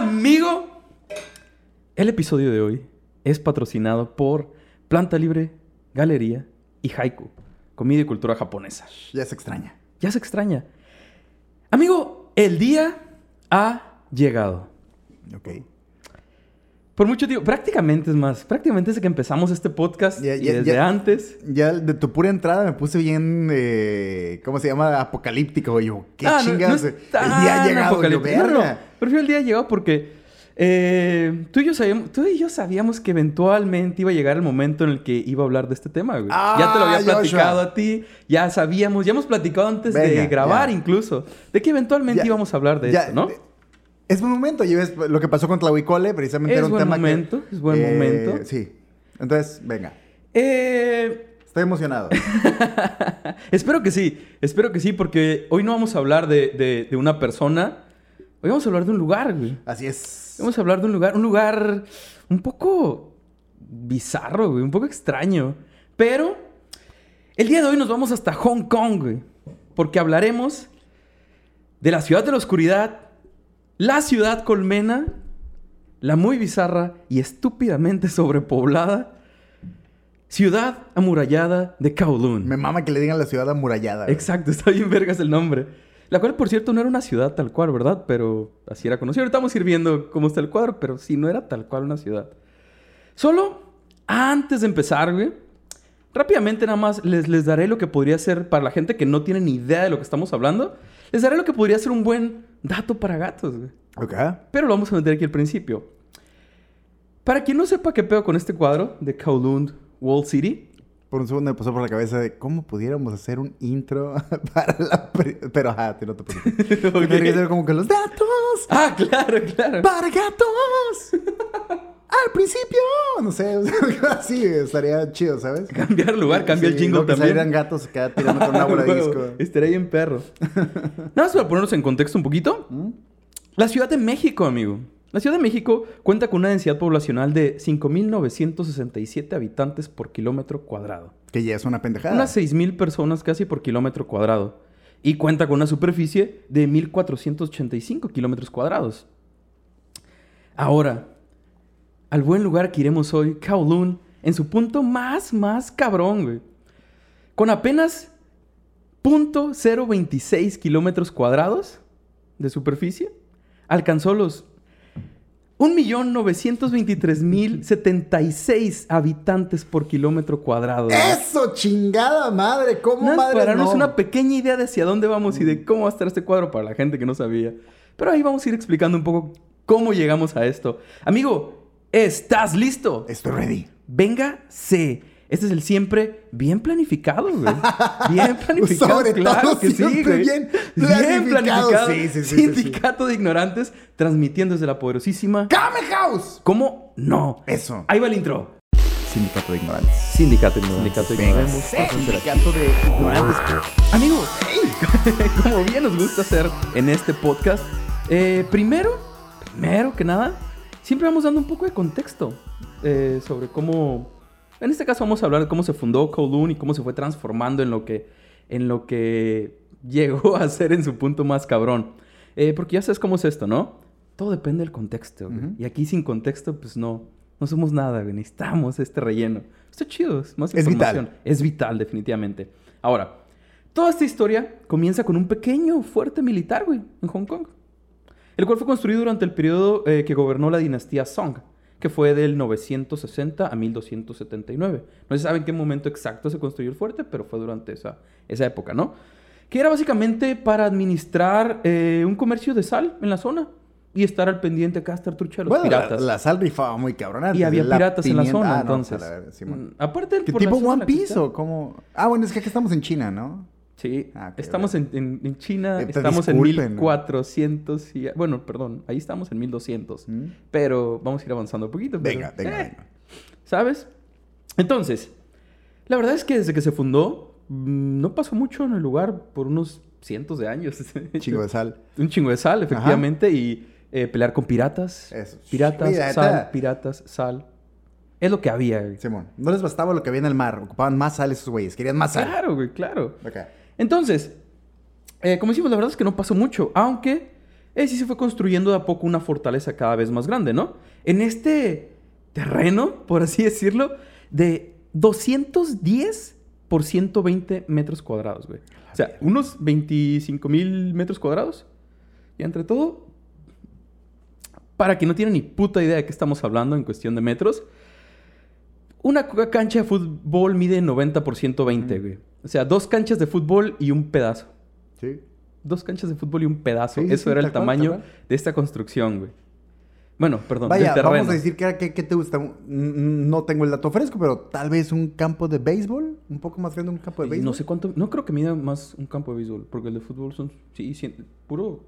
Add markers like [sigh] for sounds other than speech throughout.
Amigo, el episodio de hoy es patrocinado por Planta Libre, Galería y Haiku, comida y cultura japonesa. Ya se extraña. Ya se extraña. Amigo, el día ha llegado. Ok. Por mucho tiempo, prácticamente es más, prácticamente desde que empezamos este podcast Ya- y ya- desde ya- antes. Ya de tu pura entrada me puse bien, eh, ¿cómo se llama? Apocalíptico. Yo, ¿qué Ah, no- no el día ha llegado. Yo. No, verga. Prefiero el día ha llegado porque eh, tú, y yo sabíamos, tú y yo sabíamos que eventualmente iba a llegar el momento en el que iba a hablar de este tema, güey. Ah, ya te lo había Joshua. platicado a ti, ya sabíamos, ya hemos platicado antes de grabar ya. incluso, de que eventualmente Ya- íbamos a hablar de ya, esto, ¿no? Eh, Es buen momento. Y ves lo que pasó con Tlahuicole, precisamente Es era un buen tema que- momento, es buen momento. Sí. Entonces, venga. Eh, Estoy emocionado. [laughs] espero que sí, espero que sí, porque hoy no vamos a hablar de, de- de una persona, hoy vamos a hablar de un lugar, güey. Así es. Vamos a hablar de un lugar, un lugar un poco bizarro, güey, un poco extraño. Pero el día de hoy nos vamos hasta Hong Kong, güey. Porque hablaremos de la ciudad de la oscuridad, la ciudad colmena, la muy bizarra y estúpidamente sobrepoblada ciudad amurallada de Kowloon. Me mama que le digan la ciudad amurallada. güey. Exacto, [laughs] está bien vergas el nombre. La cual, por cierto, no era una ciudad tal cual, ¿verdad? Pero así era conocida. Ahorita vamos a ir viendo cómo está el cuadro, pero sí, no era tal cual una ciudad. Solo, antes de empezar, güey, rápidamente nada más les, les daré lo que podría ser, para la gente que no tiene ni idea de lo que estamos hablando, les daré lo que podría ser un buen dato para gatos, güey. Ok. Pero lo vamos a meter aquí al principio. Para quien no sepa qué pedo con este cuadro de Kowloon Wall City, Por un segundo me pasó por la cabeza de cómo pudiéramos hacer un intro [laughs] para la... Pero, ajá, te no te preocupes. Ok. Tiene que ser como que los datos Ah, claro, claro. para gatos. [laughs] Al principio. No sé, [laughs] así estaría chido, ¿sabes? Cambiar lugar, cambia el Sí, jingle luego que también. salieran gatos acá tirando con una bola de [laughs] disco. Estaría bien perro. [laughs] Nada más para ponernos en contexto un poquito. ¿Mm? La Ciudad de México, amigo. La Ciudad de México cuenta con una densidad poblacional de 5.967 habitantes por kilómetro cuadrado. Que ya es una pendejada. Unas 6.000 personas casi por kilómetro cuadrado. Y cuenta con una superficie de 1.485 kilómetros cuadrados. Ahora, al buen lugar que iremos hoy, Kowloon, en su punto más, más cabrón, güey. Con apenas .026 kilómetros cuadrados de superficie, alcanzó los 1.923.076 habitantes por kilómetro cuadrado. ¡Eso, chingada madre! ¿Cómo Nada madre para darnos no? una pequeña idea de hacia dónde vamos y de cómo va a estar este cuadro para la gente que no sabía. Pero ahí vamos a ir explicando un poco cómo llegamos a esto. Amigo, ¿estás listo? Estoy ready. Véngase. Este es el siempre bien planificado, güey. Bien [laughs] planificado, Sobre claro todo que sí, siempre güey. bien Bien planificado. planificado. Sí, sí, sí, sí, sí. Sindicato de ignorantes transmitiendo desde la poderosísima. ¡Kame House! ¿Cómo? No. Eso. Ahí va el intro. Sindicato de ignorantes. Sindicato de ignorantes. Sindicato de Venga. ignorantes. Sindicato de ignorantes. Amigo, [laughs] como bien nos gusta hacer en este podcast, eh, primero, primero que nada, siempre vamos dando un poco de contexto eh, sobre cómo, en este caso vamos a hablar de cómo se fundó Kowloon y cómo se fue transformando en lo que, en lo que [laughs] llegó a ser en su punto más cabrón. Eh, porque ya sabes cómo es esto, ¿no? Todo depende del contexto. Y aquí sin contexto, pues no, no somos nada, güey. Necesitamos este relleno. Está chido, es más Es información. vital. Es vital, definitivamente. Ahora, toda esta historia comienza con un pequeño fuerte militar, güey, en Hong Kong. El cual fue construido durante el periodo eh, que gobernó la dinastía Song, que fue del 960 a 1279. No se sabe en qué momento exacto se construyó el fuerte, pero fue durante esa, esa época, ¿no? Que era básicamente para administrar eh, un comercio de sal en la zona y estar al pendiente acá, estar trucha de los Bueno, la, piratas. la sal rifaba muy cabrón. y había piratas en la pimienta- zona, Ah, no, entonces. la verga, Simón. Mm, aparte del ¿Qué por la tipo One la Piece o cómo? Ah, bueno, es que aquí estamos en China, ¿no? Sí, Ah, estamos en, en- en China, estamos en disculpen, ¿no? 1400 y... Bueno, perdón, ahí estamos en 1200. ¿Mm? Pero vamos a ir avanzando un poquito. pero- Venga, venga, eh, venga. ¿Sabes? Entonces, la verdad es que desde que se fundó, mm, no pasó mucho en el lugar por unos cientos de años. [laughs] Chingo de sal. Un chingo de sal, efectivamente, y eh, pelear con piratas. Eso. Piratas, sal, piratas, sal. Es lo que había. güey. Simón, no les bastaba lo que había en el mar. Ocupaban más sal esos güeyes. Querían más sal. Claro, güey, claro. Ok. Entonces, eh, como decimos, la verdad es que no pasó mucho, aunque eh, sí se fue construyendo de a poco una fortaleza cada vez más grande, ¿no? En este terreno, por así decirlo, de 210 por 120 metros cuadrados, güey. O sea, unos 25 mil metros cuadrados. Y entre todo, para quien no tiene ni puta idea de qué estamos hablando en cuestión de metros, una cancha de fútbol mide 90 por 120, güey. O sea, dos canchas de fútbol y un pedazo. Sí. Dos canchas de fútbol y un pedazo. Sí, sí, Eso sí, era el tamaño cual. de esta construcción, güey. Bueno, perdón, Vaya, del terreno. vamos a decir que, que, que te gusta. No tengo el dato fresco, pero tal vez un campo de béisbol, un poco más grande un campo de béisbol. No sé cuánto, no creo que mida más un campo de béisbol, porque el de fútbol son, sí, cien- puro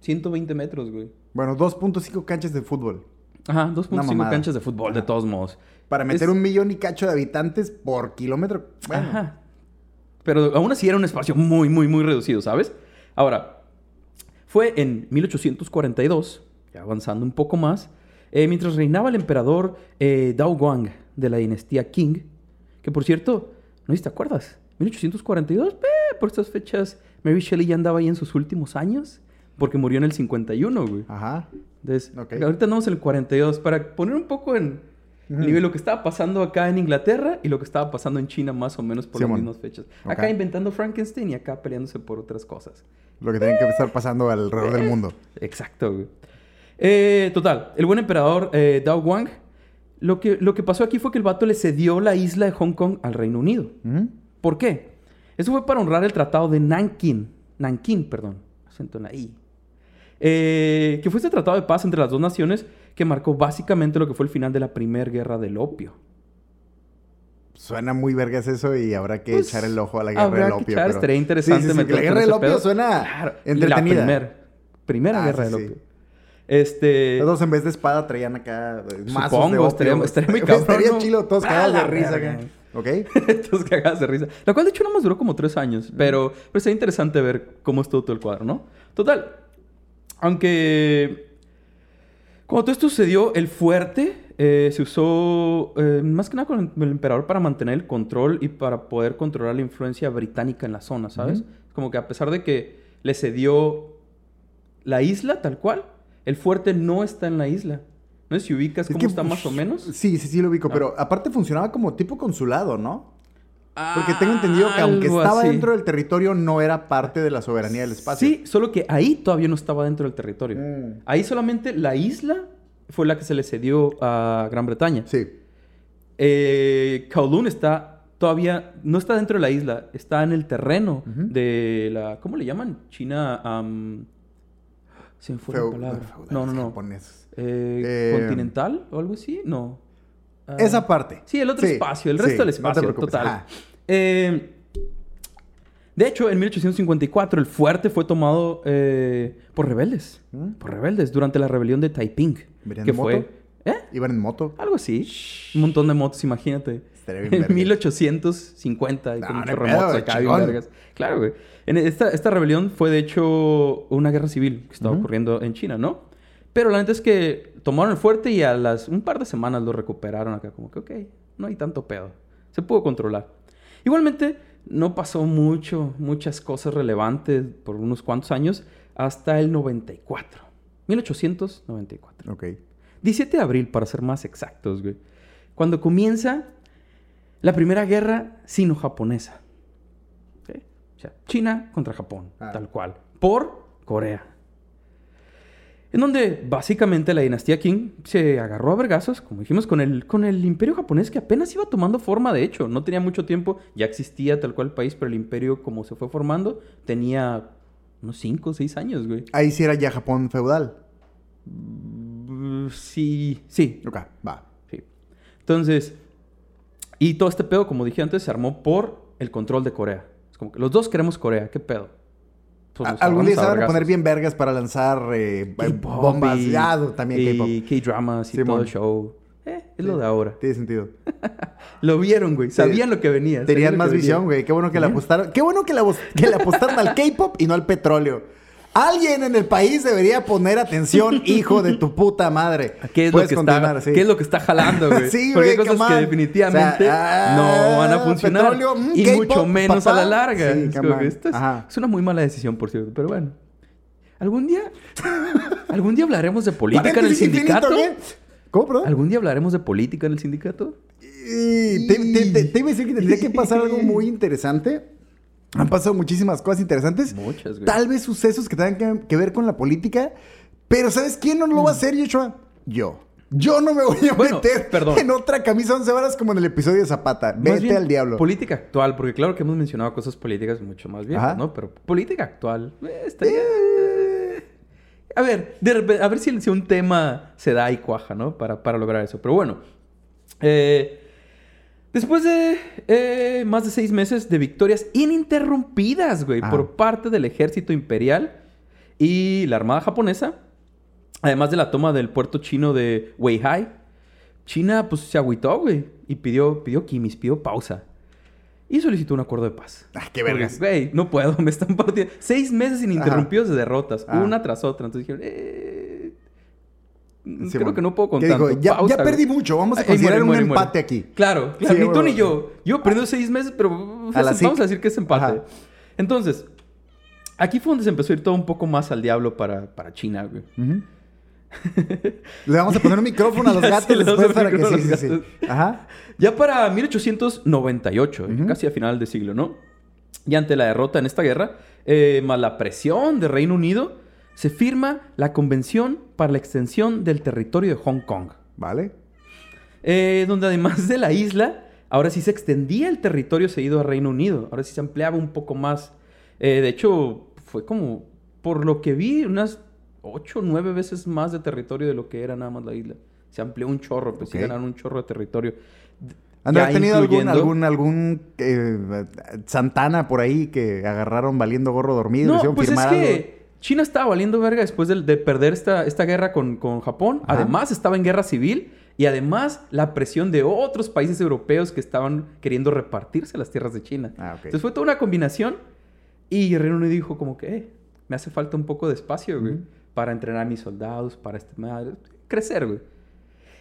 120 metros, güey. Bueno, 2.5 canchas de fútbol. Ajá, Una 2.5 mamada. canchas de fútbol, de todos modos. Para meter Es- un millón y cacho de habitantes por kilómetro. Bueno, Ajá. Pero aún así era un espacio muy, muy, muy reducido, ¿sabes? Ahora, fue en 1842, ya avanzando un poco más, eh, mientras reinaba el emperador eh, Dao Guang de la dinastía Qing, que por cierto, no sé si te acuerdas, 1842, eh, por estas fechas, Mary Shelley ya andaba ahí en sus últimos años, porque murió en el 51, güey. Ajá. Entonces, Ok. ahorita andamos en el 42. Para poner un poco en Ujú. nivel lo que estaba pasando acá en Inglaterra y lo que estaba pasando en China más o menos por Simón. las mismas fechas. Acá Ok. inventando Frankenstein y acá peleándose por otras cosas. Lo que tienen que estar pasando alrededor del mundo. Exacto, güey. Eh, total, el buen emperador eh, Dao Guang, lo que, lo que pasó aquí fue que el vato le cedió la isla de Hong Kong al Reino Unido. Ujú. ¿Por qué? Eso fue para honrar el tratado de Nankin. Nankin, perdón. Acento en la I. Eh, que fue este tratado de paz entre las dos naciones que marcó básicamente lo que fue el final de la primera guerra del opio. Suena muy vergas eso y habrá que Pues, echar el ojo a la guerra del opio. echar, pero- estaría interesante Sí, sí, La guerra del opio pedo. suena Claro, entretenida. La primera, primera Ah, guerra del opio. Este... Todos en vez de espada traían acá eh, mazos Supongo, de opio. estaría- estaría muy [laughs] cabrón, Estaría ¿no? chilo, todos ¡A cagados de risa verga! acá. ¿Ok? [laughs] Estos cagadas de risa. La cual, de hecho, nada más duró como tres años. Pero, pero está interesante ver cómo estuvo todo el cuadro, ¿no? Total. Aunque... Cuando todo esto sucedió, el fuerte eh, se usó eh, más que nada con el emperador para mantener el control y para poder controlar la influencia británica en la zona, ¿sabes? Como que a pesar de que le cedió la isla tal cual, el fuerte no está en la isla. No sé si ubicas Es cómo que, está más o menos. Sí, sí, sí lo ubico. Ah. Pero aparte funcionaba como tipo consulado, ¿no? Porque tengo entendido que aunque algo estaba así. dentro del territorio, no era parte de la soberanía del espacio. Sí, solo que ahí todavía no estaba dentro del territorio. Mm. Ahí solamente la isla fue la que se le cedió a Gran Bretaña. Sí. Eh, Kowloon está todavía, no está dentro de la isla, está en el terreno de la, ¿cómo le llaman? China, am, se me fue Feu- la palabra. No, no, no. Eh, Eh, ¿Continental o algo así? No. Ah, Esa parte. Sí, el otro Sí, espacio, el sí, resto del no te espacio, total. Eh, de hecho, en 1854 el fuerte fue tomado eh, por rebeldes. ¿Mm? Por rebeldes durante la rebelión de Taiping. ¿Venían Que en fue... moto? ¿Eh? Iban en moto. Algo así. Un montón de motos, imagínate. En vergas. 1850 y No, con no remotos acá, vergas. Claro, güey. En esta, esta rebelión fue, de hecho, una guerra civil que estaba ocurriendo en China, ¿no? Pero la neta es que tomaron el fuerte y a las un par de semanas lo recuperaron acá. Como que, ok, no hay tanto pedo. Se pudo controlar. Igualmente, no pasó mucho, muchas cosas relevantes por unos cuantos años hasta el 94. 1894. Ok. 17 de abril, para ser más exactos, güey. Cuando comienza la primera guerra sino-japonesa. O sea, China contra Japón, Ah. tal cual. Por Corea. En donde básicamente la dinastía Qing se agarró a vergazos, como dijimos, con el, con el imperio japonés que apenas iba tomando forma, de hecho. No tenía mucho tiempo, ya existía tal cual el país, pero el imperio como se fue formando tenía unos 5 o 6 años, güey. Ahí sí era ya Japón feudal. Mm, Sí, sí, Ok, va. Sí. Entonces, y todo este pedo, como dije antes, se armó por el control de Corea. Es como que los dos queremos Corea, ¿qué pedo? Pues Algún día se van a poner bien vergas para lanzar eh, K-pop bombas. y- Ya, también K-pop. Y K-dramas y todo el show. Eh, es lo de ahora. Tiene sentido. [laughs] Lo vieron, güey. Sabían lo que venía. Tenían más que visión, venía. güey. Qué bueno que le Tenían- apostaron. Qué bueno que le, que le apostaron al K-pop y no al petróleo. Alguien en el país debería poner atención, [laughs] hijo de tu puta madre. ¿Qué es, lo que está, sí. ¿Qué es lo que está jalando, güey? [laughs] Sí, Porque hay cosas que definitivamente O sea, no van a ah, funcionar. petróleo, mm, y mucho menos a la larga. Sí, Es que esto es, una muy mala decisión, por cierto. Pero bueno. ¿Algún día? ¿Algún día hablaremos de política en el sindicato? ¿Cómo, perdón? ¿Algún día hablaremos de política en el sindicato? Y te, te- te- te iba a decir que tendría que pasar algo muy [laughs] interesante. Han pasado muchísimas cosas interesantes. Muchas, güey. Tal vez sucesos que tengan que, que ver con la política. Pero ¿sabes quién no lo va a hacer, Joshua? Yo. Yo no me voy a Mm. Bueno, meter perdón. en otra camisa 11 varas como en el episodio de Zapata. Vete bien, al diablo. Política actual, porque claro que hemos mencionado cosas políticas mucho más Ajá. ¿no? Pero política actual, eh, estaría... A ver, de a ver si, si un tema se da y cuaja, ¿no? Para, para lograr eso. Pero bueno, eh, después de eh, más de seis meses de victorias ininterrumpidas, güey, Ah. por parte del ejército imperial y la armada japonesa, además de la toma del puerto chino de Weihai, China pues se agüitó, güey, y pidió, pidió quimis, pidió pausa. Y solicitó un acuerdo de paz. Ah, qué vergas. Güey, no puedo, [laughs] me están partiendo. Seis meses ininterrumpidos de derrotas, Ah. una tras otra. Entonces dijeron, eh, Sí, creo bueno. que no puedo con ¿Qué dijo? tanto. Ya- Pausa, ya perdí mucho, vamos a Ay, considerar muere, un empate muere. aquí. Claro, claro, Sí, ni tú ni yo. Yo perdí seis meses, pero A vamos a decir que es empate. Ajá. Entonces, aquí fue donde se empezó a ir todo un poco más al diablo para, para China, güey. [laughs] Le vamos a poner un micrófono a los gatos después para que sí, sí, sí. Ajá. Ya para 1898, Ujú. casi a final de siglo, ¿no? Y ante la derrota en esta guerra, eh, más la presión del Reino Unido, se firma la Convención para la Extensión del Territorio de Hong Kong. Vale. Eh, donde además de la isla, ahora sí se extendía el territorio cedido a Reino Unido. Ahora sí se ampliaba un poco más. Eh, de hecho, fue como, por lo que vi, unas ocho o nueve veces más de territorio de lo que era nada más la isla. Se amplió un chorro, pues sí Ok. ganaron un chorro de territorio. ¿Han Ya tenido algún, algún, algún eh, Santana por ahí que agarraron valiendo gorro dormido No, pues es que algo? China estaba valiendo verga después de, de perder esta, esta guerra con, con Japón. Ajá. Además, estaba en guerra civil. Y además, la presión de otros países europeos que estaban queriendo repartirse las tierras de China. Ah, ok. Entonces fue toda una combinación. Y Reino Unido dijo como que, "Eh, me hace falta un poco de espacio, güey. Ujú. Para entrenar a mis soldados, para este crecer, güey.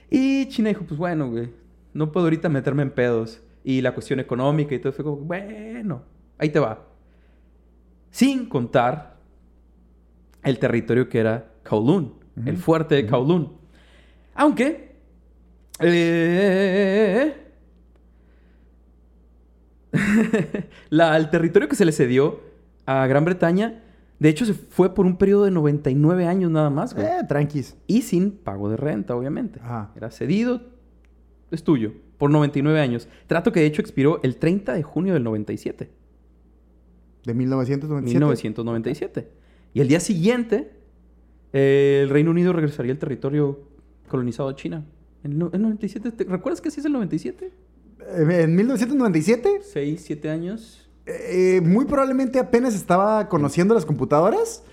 Y China dijo, pues bueno, güey, no puedo ahorita meterme en pedos. Y la cuestión económica y todo fue como, bueno, ahí te va. Sin contar el territorio que era Kowloon, el fuerte de Kowloon. Aunque, eh, [laughs] la- el territorio que se le cedió a Gran Bretaña, de hecho, se fue por un periodo de 99 años nada más, güey. Eh, tranquis. Y sin pago de renta, obviamente. Ajá. Era cedido, es tuyo, por 99 años. Trato que de hecho expiró el 30 de junio del 97. De 1997. 1997. Y el día siguiente, eh, el Reino Unido regresaría al territorio colonizado de China. En el no- el 97, ¿te recuerdas que sí es el 97? Eh, En 1997, 6, 7 años. eh, muy probablemente apenas estaba conociendo las computadoras.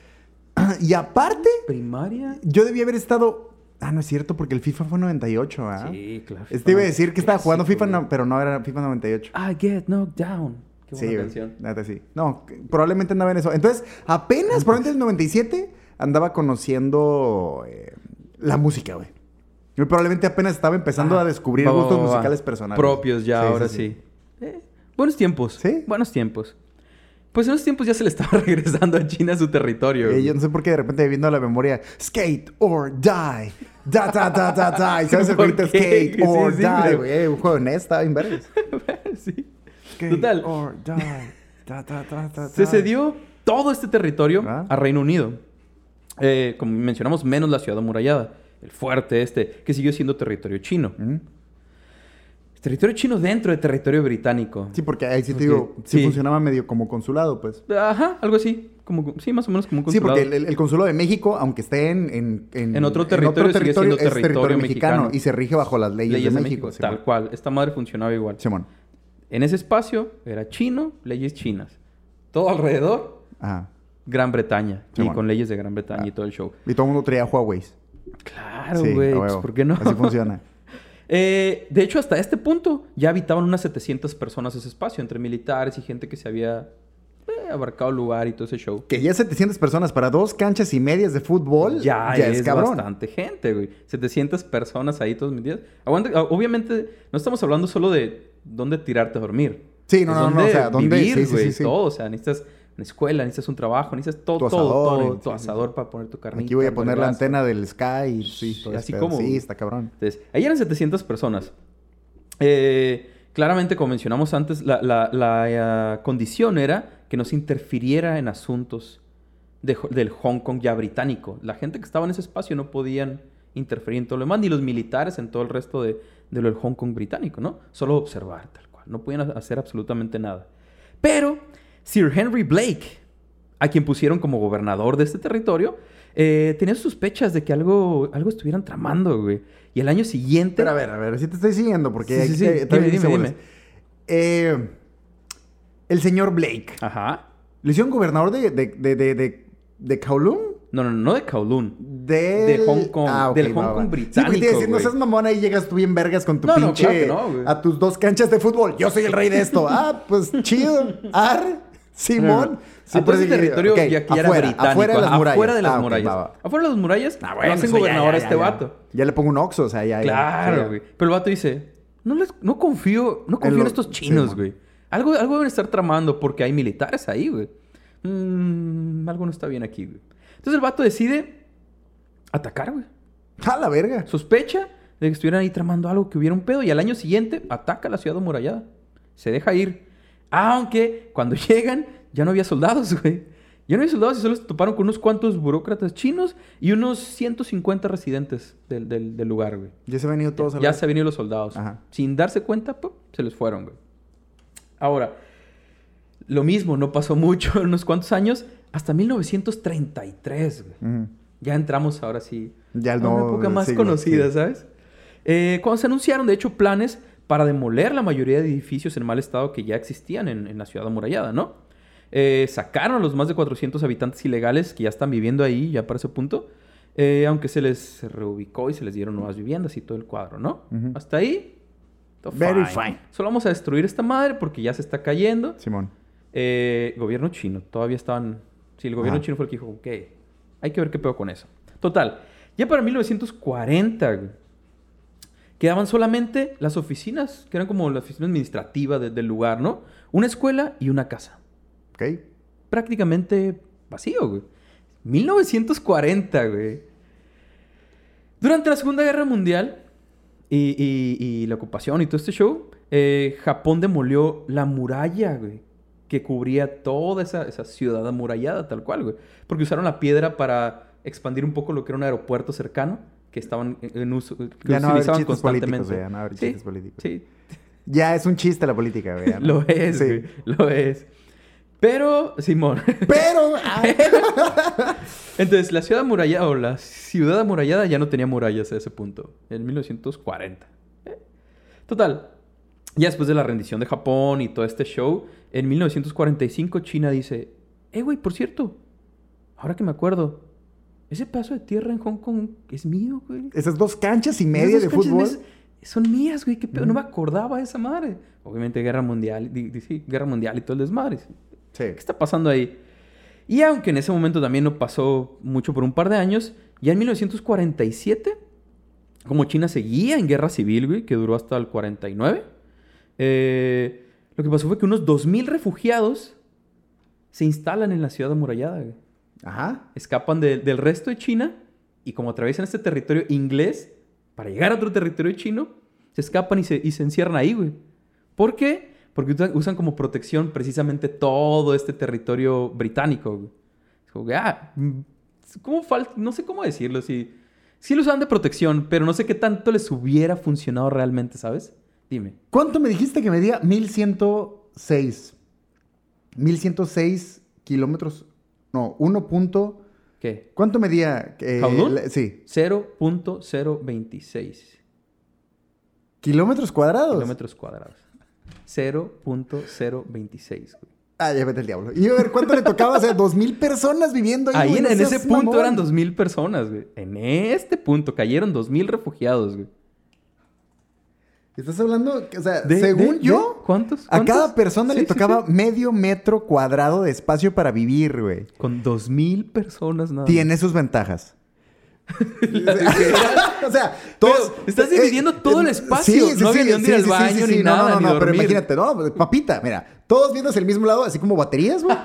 [clears throat] Y aparte, Primaria. yo debía haber estado... Ah, no es cierto, porque el FIFA fue 98, ¿ah? Sí, claro. Este iba a decir que estaba jugando FIFA, no, pero no era FIFA 98. I get knocked down. Qué Sí, buena güey. canción. Neta, sí. No, probablemente andaba en eso. Entonces, apenas, probablemente en el 97, andaba conociendo eh, la música, güey. Yo probablemente apenas estaba empezando Ah, a descubrir va, gustos va, va. musicales personales. Propios ya, Sí, ahora sí. sí. Eh, buenos tiempos. ¿Sí? Buenos tiempos. Pues en esos tiempos ya se le estaba [laughs] regresando a China su territorio. Eh, yo no sé por qué de repente viendo la memoria, skate or die. Da, da, da, da, da. Sabes [laughs] el skate or sí, die, güey. Un juego de NES estaba [laughs] sí. Skate Total. or die. Da, da, da, da, Se cedió todo este territorio Ah. a Reino Unido. Eh, como mencionamos, menos la ciudad amurallada. El fuerte este, que siguió siendo territorio chino. ¿Mm? Territorio chino dentro de territorio británico. Sí, porque ahí sí te digo, sí, sí. funcionaba medio como consulado, pues. Ajá, algo así. Como, sí, más o menos como un Sí, consulado. porque el, el- el consulado de México, aunque esté en, en, En otro territorio, sigue siendo es territorio mexicano. y se rige bajo las leyes, leyes de México. tal cual. Esta madre funcionaba igual. Simón. En ese espacio era chino, leyes chinas. Todo alrededor, Ajá. Gran Bretaña. Sí, y bueno. con leyes de Gran Bretaña Ah. y todo el show. Y todo el mundo traía Huawei. Claro, güey. pues. ¿Por qué no? Así funciona. [laughs] Eh, de hecho, hasta este punto ya habitaban unas 700 personas ese espacio, entre militares y gente que se había eh, abarcado el lugar y todo ese show. Que ya 700 personas para dos canchas y medias de fútbol. Ya, Ya, es, es, cabrón. bastante gente, güey. 700 personas ahí todos metidas. Aguanta, ah, obviamente, no estamos hablando solo de dónde tirarte a dormir. Sí, no, Es no, no, o sea, dónde- vivir, sí, sí, sí, sí. todo. O sea, necesitas una escuela, necesitas un trabajo, necesitas todo, Tu todo, asador, todo, sí, tu asador para poner tu carnita. Aquí voy a poner la antena del Sky y sí, todo así pedo. como- Sí, está cabrón. Entonces, ahí eran 700 personas. Eh, claramente, como mencionamos antes, la, la- la, eh, condición era que no se interfiriera en asuntos de del Hong Kong ya británico. La gente que estaba en ese espacio no podían interferir en todo lo demás, ni los militares en todo el resto de, de lo del Hong Kong británico, ¿no? Solo observar, tal cual. No podían ha- hacer absolutamente nada. Pero Sir Henry Blake, a quien pusieron como gobernador de este territorio, eh, tenía sospechas de que algo, algo estuvieran tramando, güey. Y el año siguiente... Pero a ver, a ver, si te estoy siguiendo porque Sí, sí, sí. Dime, dime, dime. Eh, el señor Blake. Ajá. ¿Lo hicieron gobernador de, de, de, de, de, de Kowloon? No, no, no de Kowloon. Del... De Hong Kong, ok, del va, Hong va. Kong Sí, porque británico, a decir, no seas mamón, ahí llegas tú bien vergas con tu No, no, pinche... claro que no, a tus dos canchas de fútbol. Yo soy el rey de esto. [laughs] ah, pues chido. Ar, Simón. Sí, por ese territorio ok, ya que ya afuera, era. Afuera de las murallas. Afuera de las Ah, murallas. va, va. Afuera de las murallas Ah, lo bueno, hacen eso ya, gobernador ya, a este vato. Ya le pongo un oxo, o sea, ya. Claro, Sí, güey. Pero el vato dice, no, les, no confío, no confío en, lo- estos chinos, sí, güey. Algo, algo deben estar tramando porque hay militares ahí, güey. Mm, algo no está bien aquí, güey. Entonces el vato decide atacar, güey. A la verga. Sospecha de que estuvieran ahí tramando algo, que hubiera un pedo. Y al año siguiente ataca la ciudad amurallada. Se deja ir. Aunque cuando [laughs] llegan ya no había soldados, güey. Ya no había soldados y solo se toparon con unos cuantos burócratas chinos y unos 150 residentes del, del- del lugar, güey. Ya se han venido todos a la Ya se habían ido los soldados. Ajá. Sin darse cuenta, se les fueron, güey. Ahora, lo mismo, no pasó mucho, [laughs] unos cuantos años, hasta 1933, güey. Ujú. Ya entramos ahora sí Ya a no, una época más siglo, conocida, sí. ¿sabes? Eh, cuando se anunciaron, de hecho, planes para demoler la mayoría de edificios en mal estado que ya existían en, en la ciudad amurallada, ¿no? Eh, sacaron a los más de 400 habitantes ilegales que ya están viviendo ahí, ya para ese punto, eh, aunque se les reubicó y se les dieron nuevas viviendas y todo el cuadro, ¿no? Hasta ahí, todo Very fine. Solo vamos a destruir esta madre porque ya se está cayendo. Simón. Eh, gobierno chino, todavía estaban. Sí, el gobierno Ajá. chino fue el que dijo, ok, hay que ver qué pedo con eso. Total, ya para 1940 güey, quedaban solamente las oficinas, que eran como la oficina administrativa de- del lugar, ¿no? Una escuela y una casa. Ok. Prácticamente vacío, güey. 1940, güey. Durante la Segunda Guerra Mundial y, y- y la ocupación y todo este show, eh, Japón demolió la muralla, güey, que cubría toda esa, esa ciudad amurallada, tal cual, güey. Porque usaron la piedra para expandir un poco lo que era un aeropuerto cercano, que estaban en uso, que Ya no utilizaban políticos, constantemente. güey, ya no Sí, chistes políticos. Sí, Ya es un chiste la política, güey. [laughs] no. lo es, Sí. güey, lo es. Pero, Simón, Pero. [laughs] Entonces, la ciudad amurallada o la ciudad amurallada ya no tenía murallas a ese punto, en 1940. Eh. Total, ya después de la rendición de Japón y todo este show, en 1945 China dice, eh, güey, por cierto, ahora que me acuerdo, ese pedazo de tierra en Hong Kong es mío, güey. Esas dos canchas y media de fútbol. mes- son mías, güey, qué pedo, no me acordaba de esa madre. Obviamente guerra mundial, di- di- sí, guerra mundial y todo el desmadre. Sí. ¿Qué está pasando ahí? Y aunque en ese momento también no pasó mucho por un par de años, ya en 1947, como China seguía en guerra civil, güey, que duró hasta el 49, eh, lo que pasó fue que unos 2.000 refugiados se instalan en la ciudad amurallada, güey. Ajá. Escapan de- del resto de China y como atraviesan este territorio inglés, para llegar a otro territorio chino, se escapan y se, y se encierran ahí, güey. ¿Por qué? Porque usan- como protección precisamente todo este territorio británico, güey. Es como que, ah, mm, ¿cómo falta? No sé cómo decirlo, si... Sí lo usaban de protección, pero no sé qué tanto les hubiera funcionado realmente, ¿sabes? Dime. ¿Cuánto me dijiste que medía? 1106. 1106 kilómetros. No, 1. punto- ¿Qué? ¿Cuánto medía? Eh, la- sí. 0.026 ¿Kilómetros cuadrados? kilómetros cuadrados. 0.026, güey. Ah, ya vete el diablo. Y a ver, ¿cuánto le tocaba? O sea, dos mil personas viviendo ahí. Ahí en, en ese punto mamón. eran 2.000 personas, güey. En este punto cayeron 2.000 refugiados, güey. Estás hablando, o sea, De- según de- yo, de- ¿Cuántos? a cada persona Sí, le tocaba sí. medio metro cuadrado de espacio para vivir, güey. Con 2.000 personas nada más. Tiene sus ventajas. La de que era [laughs] o sea, todos. Pero estás dividiendo todo el espacio. No había ni dónde ir al baño, ni no, nada, No, no, ni no, pero imagínate, no, papita, mira, todos viendo hacia el mismo lado, así como baterías, güey.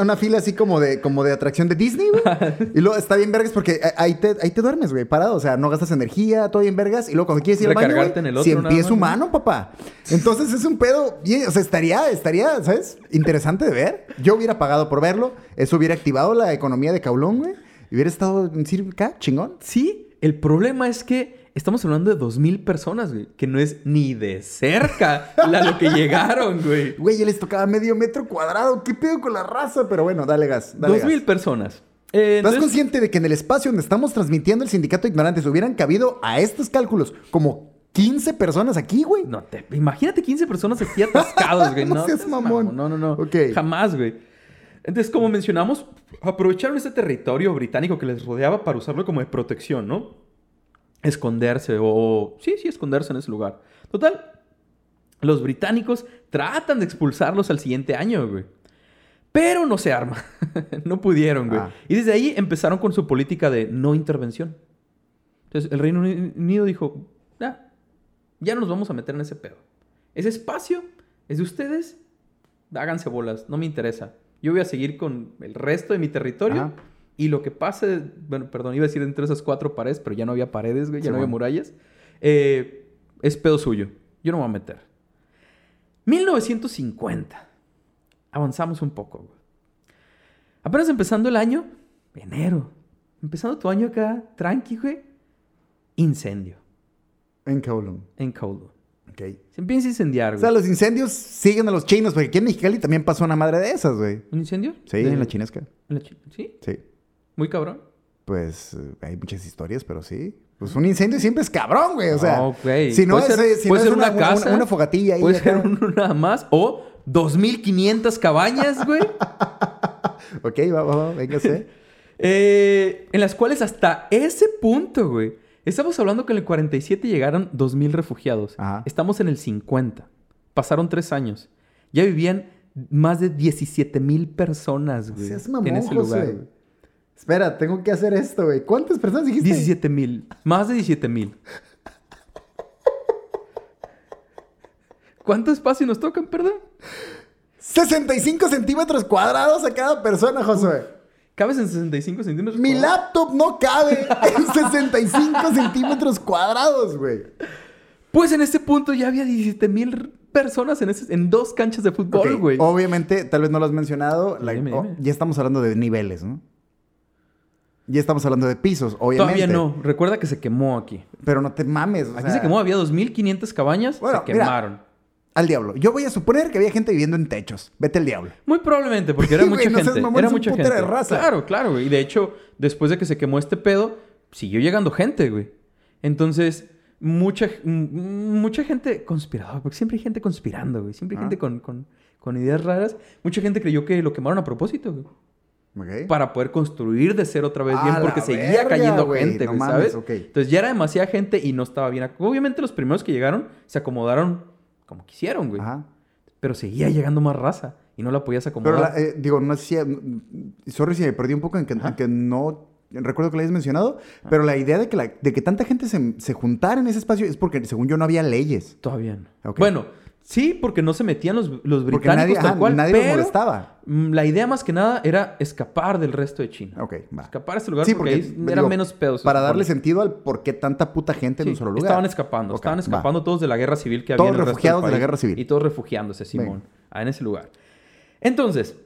Una fila así como de, como de atracción de Disney, güey. [laughs] Y luego está bien vergas porque ahí te, ahí te duermes, güey, parado. O sea, no gastas energía, todo bien vergas. Y luego cuando quieres ir al baño, güey, en el otro humano, papá. Entonces es un pedo, o sea, estaría, estaría, ¿sabes? Interesante de ver. Yo hubiera pagado por verlo. Eso hubiera activado la economía de Caulón, güey. Hubiera estado en Sir acá, chingón. Sí, el problema es que estamos hablando de 2.000 personas, güey. Que no es ni de cerca la lo que [laughs] llegaron, güey. Güey, ya les tocaba medio metro cuadrado. ¿Qué pedo con la raza? Pero bueno, dale gas. Dale 2.000 gas. personas. Eh, ¿Estás entonces- consciente de que en el espacio donde estamos transmitiendo el sindicato de ignorantes hubieran cabido a estos cálculos como 15 personas aquí, güey? No te... Imagínate 15 personas aquí atascados, [laughs] güey. No No, seas seas mamón. No, no, no. Jamás, güey. Entonces, como mencionamos, aprovecharon ese territorio británico que les rodeaba para usarlo como de protección, ¿no? Esconderse o... Sí, sí, esconderse en ese lugar. Total, los británicos tratan de expulsarlos al siguiente año, güey. Pero no se arma. [laughs] no pudieron, güey. Ah. Y desde ahí empezaron con su política de no intervención. Entonces, el Reino Unido dijo, "Ah, ya no nos vamos a meter en ese pedo. Ese espacio es de ustedes. Háganse bolas, no me interesa. Yo voy a seguir con el resto de mi territorio. Ajá. Y lo que pase, bueno, perdón, iba a decir entre esas cuatro paredes, pero ya no había paredes, güey, ya Sí, no había murallas. Eh, es pedo suyo. Yo no me voy a meter. 1950. Avanzamos un poco, güey. Apenas empezando el año, enero. Empezando tu año acá, tranqui, güey. Incendio En Kowloon. en Kowloon. Ok. Se empieza a incendiar, O güey. sea, los incendios siguen a los chinos, porque aquí en Mexicali también pasó una madre de esas, güey. ¿Un incendio? Sí, De- en la chinesca. en la chi- ¿Sí? Sí. Muy cabrón. Pues eh, hay muchas historias, pero sí. Pues un incendio siempre es cabrón, güey. O sea, si no es, ser- si no puede es ser una, una casa, una, una fogatilla ahí. Puede ser nada más. O 2.500 cabañas, güey. [laughs] Ok, va, va, va, véngase. [laughs] eh, en las cuales hasta ese punto, güey. Estamos hablando que en el 47 llegaron 2.000 refugiados. Ajá. Estamos en el 50. Pasaron tres años. Ya vivían más de 17.000 personas, güey. Seas mamón, en ese José. lugar, güey. Espera, tengo que hacer esto, güey. ¿Cuántas personas dijiste? 17 mil. Más de 17 mil. ¿Cuánto espacio nos tocan, perdón? 65 centímetros cuadrados a cada persona, Josué. ¿Cabes en 65 centímetros? Mi cuadrados? laptop no cabe en [laughs] 65 centímetros cuadrados, güey. Pues en este punto ya había 17 mil personas en, ese- en dos canchas de fútbol, güey. Obviamente, tal vez no lo has mencionado. la- Dime, oh, ya estamos hablando de niveles, ¿no? Ya estamos hablando de pisos, obviamente. Todavía no. Recuerda que se quemó aquí. Pero no te mames. o Aquí sea, se quemó. Había 2.500 cabañas. Bueno, se mira. Al diablo. Yo voy a suponer que había gente viviendo en techos. Vete al diablo. Muy probablemente, porque era [laughs] mucha no gente. mamón, era mucha gente. de raza. Claro, claro, güey. Y de hecho, después de que se quemó este pedo, siguió llegando gente, güey. Entonces, mucha, mucha gente conspiradora, porque siempre hay gente conspirando, güey. Siempre hay Ah. gente con, con, con ideas raras. Mucha gente creyó que lo quemaron a propósito, güey. Para poder construir de cero otra vez bien, porque seguía verga, cayendo gente, No güey, mames, ¿sabes? Entonces ya era demasiada gente y no estaba bien. Obviamente los primeros que llegaron se acomodaron como quisieron, güey. Ajá. Pero seguía llegando más raza y no la podías acomodar. Pero, la- eh, digo, no sé si... Sorry si me perdí un poco en que, en que no... Recuerdo que lo hayas mencionado, pero la idea de que, la- de que tanta gente se, se juntara en ese espacio es porque, según yo, no había leyes. Todavía no. Bueno, sí, porque no se metían los, británicos nadie, tal ajá, cual, nadie los molestaba. mm, La idea más que nada era escapar del resto de China. Ok, va. Escapar a este lugar Sí, porque, porque, ahí digo, eran menos pedos. Para darle sentido al por qué tanta puta gente en un solo lugar. Estaban escapando. Estaban va. escapando todos de la guerra civil que había Todos en el resto del refugiados de la guerra civil. Y todos refugiándose, Simón. Ah, En ese lugar. Entonces,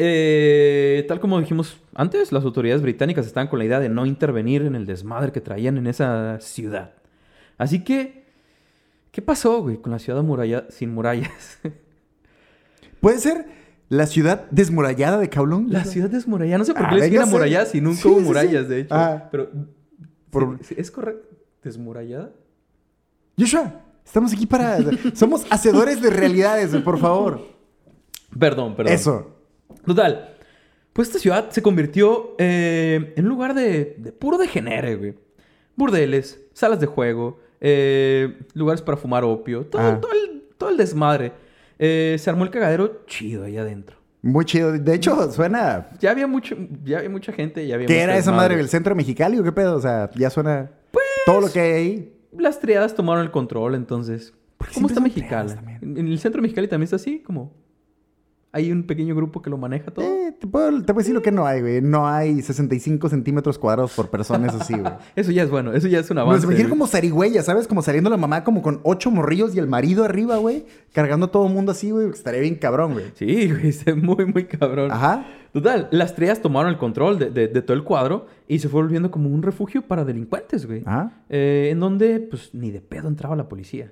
eh, tal como dijimos antes, las autoridades británicas estaban con la idea de no intervenir en el desmadre que traían en esa ciudad. Así que, ¿qué pasó, güey, con la ciudad amuralla- sin murallas? [laughs] ¿Puede ser la ciudad desmurallada de Kowloon? la ciudad desmurallada. No sé por Ah, qué les siguen véngase. amurallada si nunca Sí, hubo sí, sí. murallas, de hecho. Ah. Pero, Por- ¿sí- sí, ¿es correcto? ¿Desmurallada? Joshua, estamos aquí para... Somos hacedores de realidades, por favor. Perdón, perdón. Eso. Total. Pues esta ciudad se convirtió eh, en un lugar de, de puro degenere, güey. Burdeles, salas de juego, eh, lugares para fumar opio, todo, Ah. todo, el, todo el desmadre. Eh, se armó el cagadero chido ahí adentro. Muy chido. De hecho, suena... Ya había mucho, ya había mucha gente, ya había ¿Qué era esa madre? ¿El centro mexicali o qué pedo? O sea, ya suena... Todo lo que hay ahí. Las triadas tomaron el control, entonces. ¿Cómo está Mexicali? En el centro Mexicali también está así, como. Hay un pequeño grupo que lo maneja todo. Eh, te, puedo, te puedo decir lo que no hay, güey. No hay 65 centímetros cuadrados por persona, eso sí, güey. [laughs] Eso ya es bueno, eso ya es un Me avance. los imagino como zarigüeya, ¿sabes? Como saliendo la mamá como con ocho morrillos y el marido arriba, güey. Cargando a todo el mundo así, güey. Estaría bien cabrón, güey. Sí, güey, está muy, muy cabrón. Ajá. Total, las triadas tomaron el control de, de- de todo el cuadro y se fue volviendo como un refugio para delincuentes, güey. Ajá. Eh, en donde, pues, ni de pedo entraba la policía.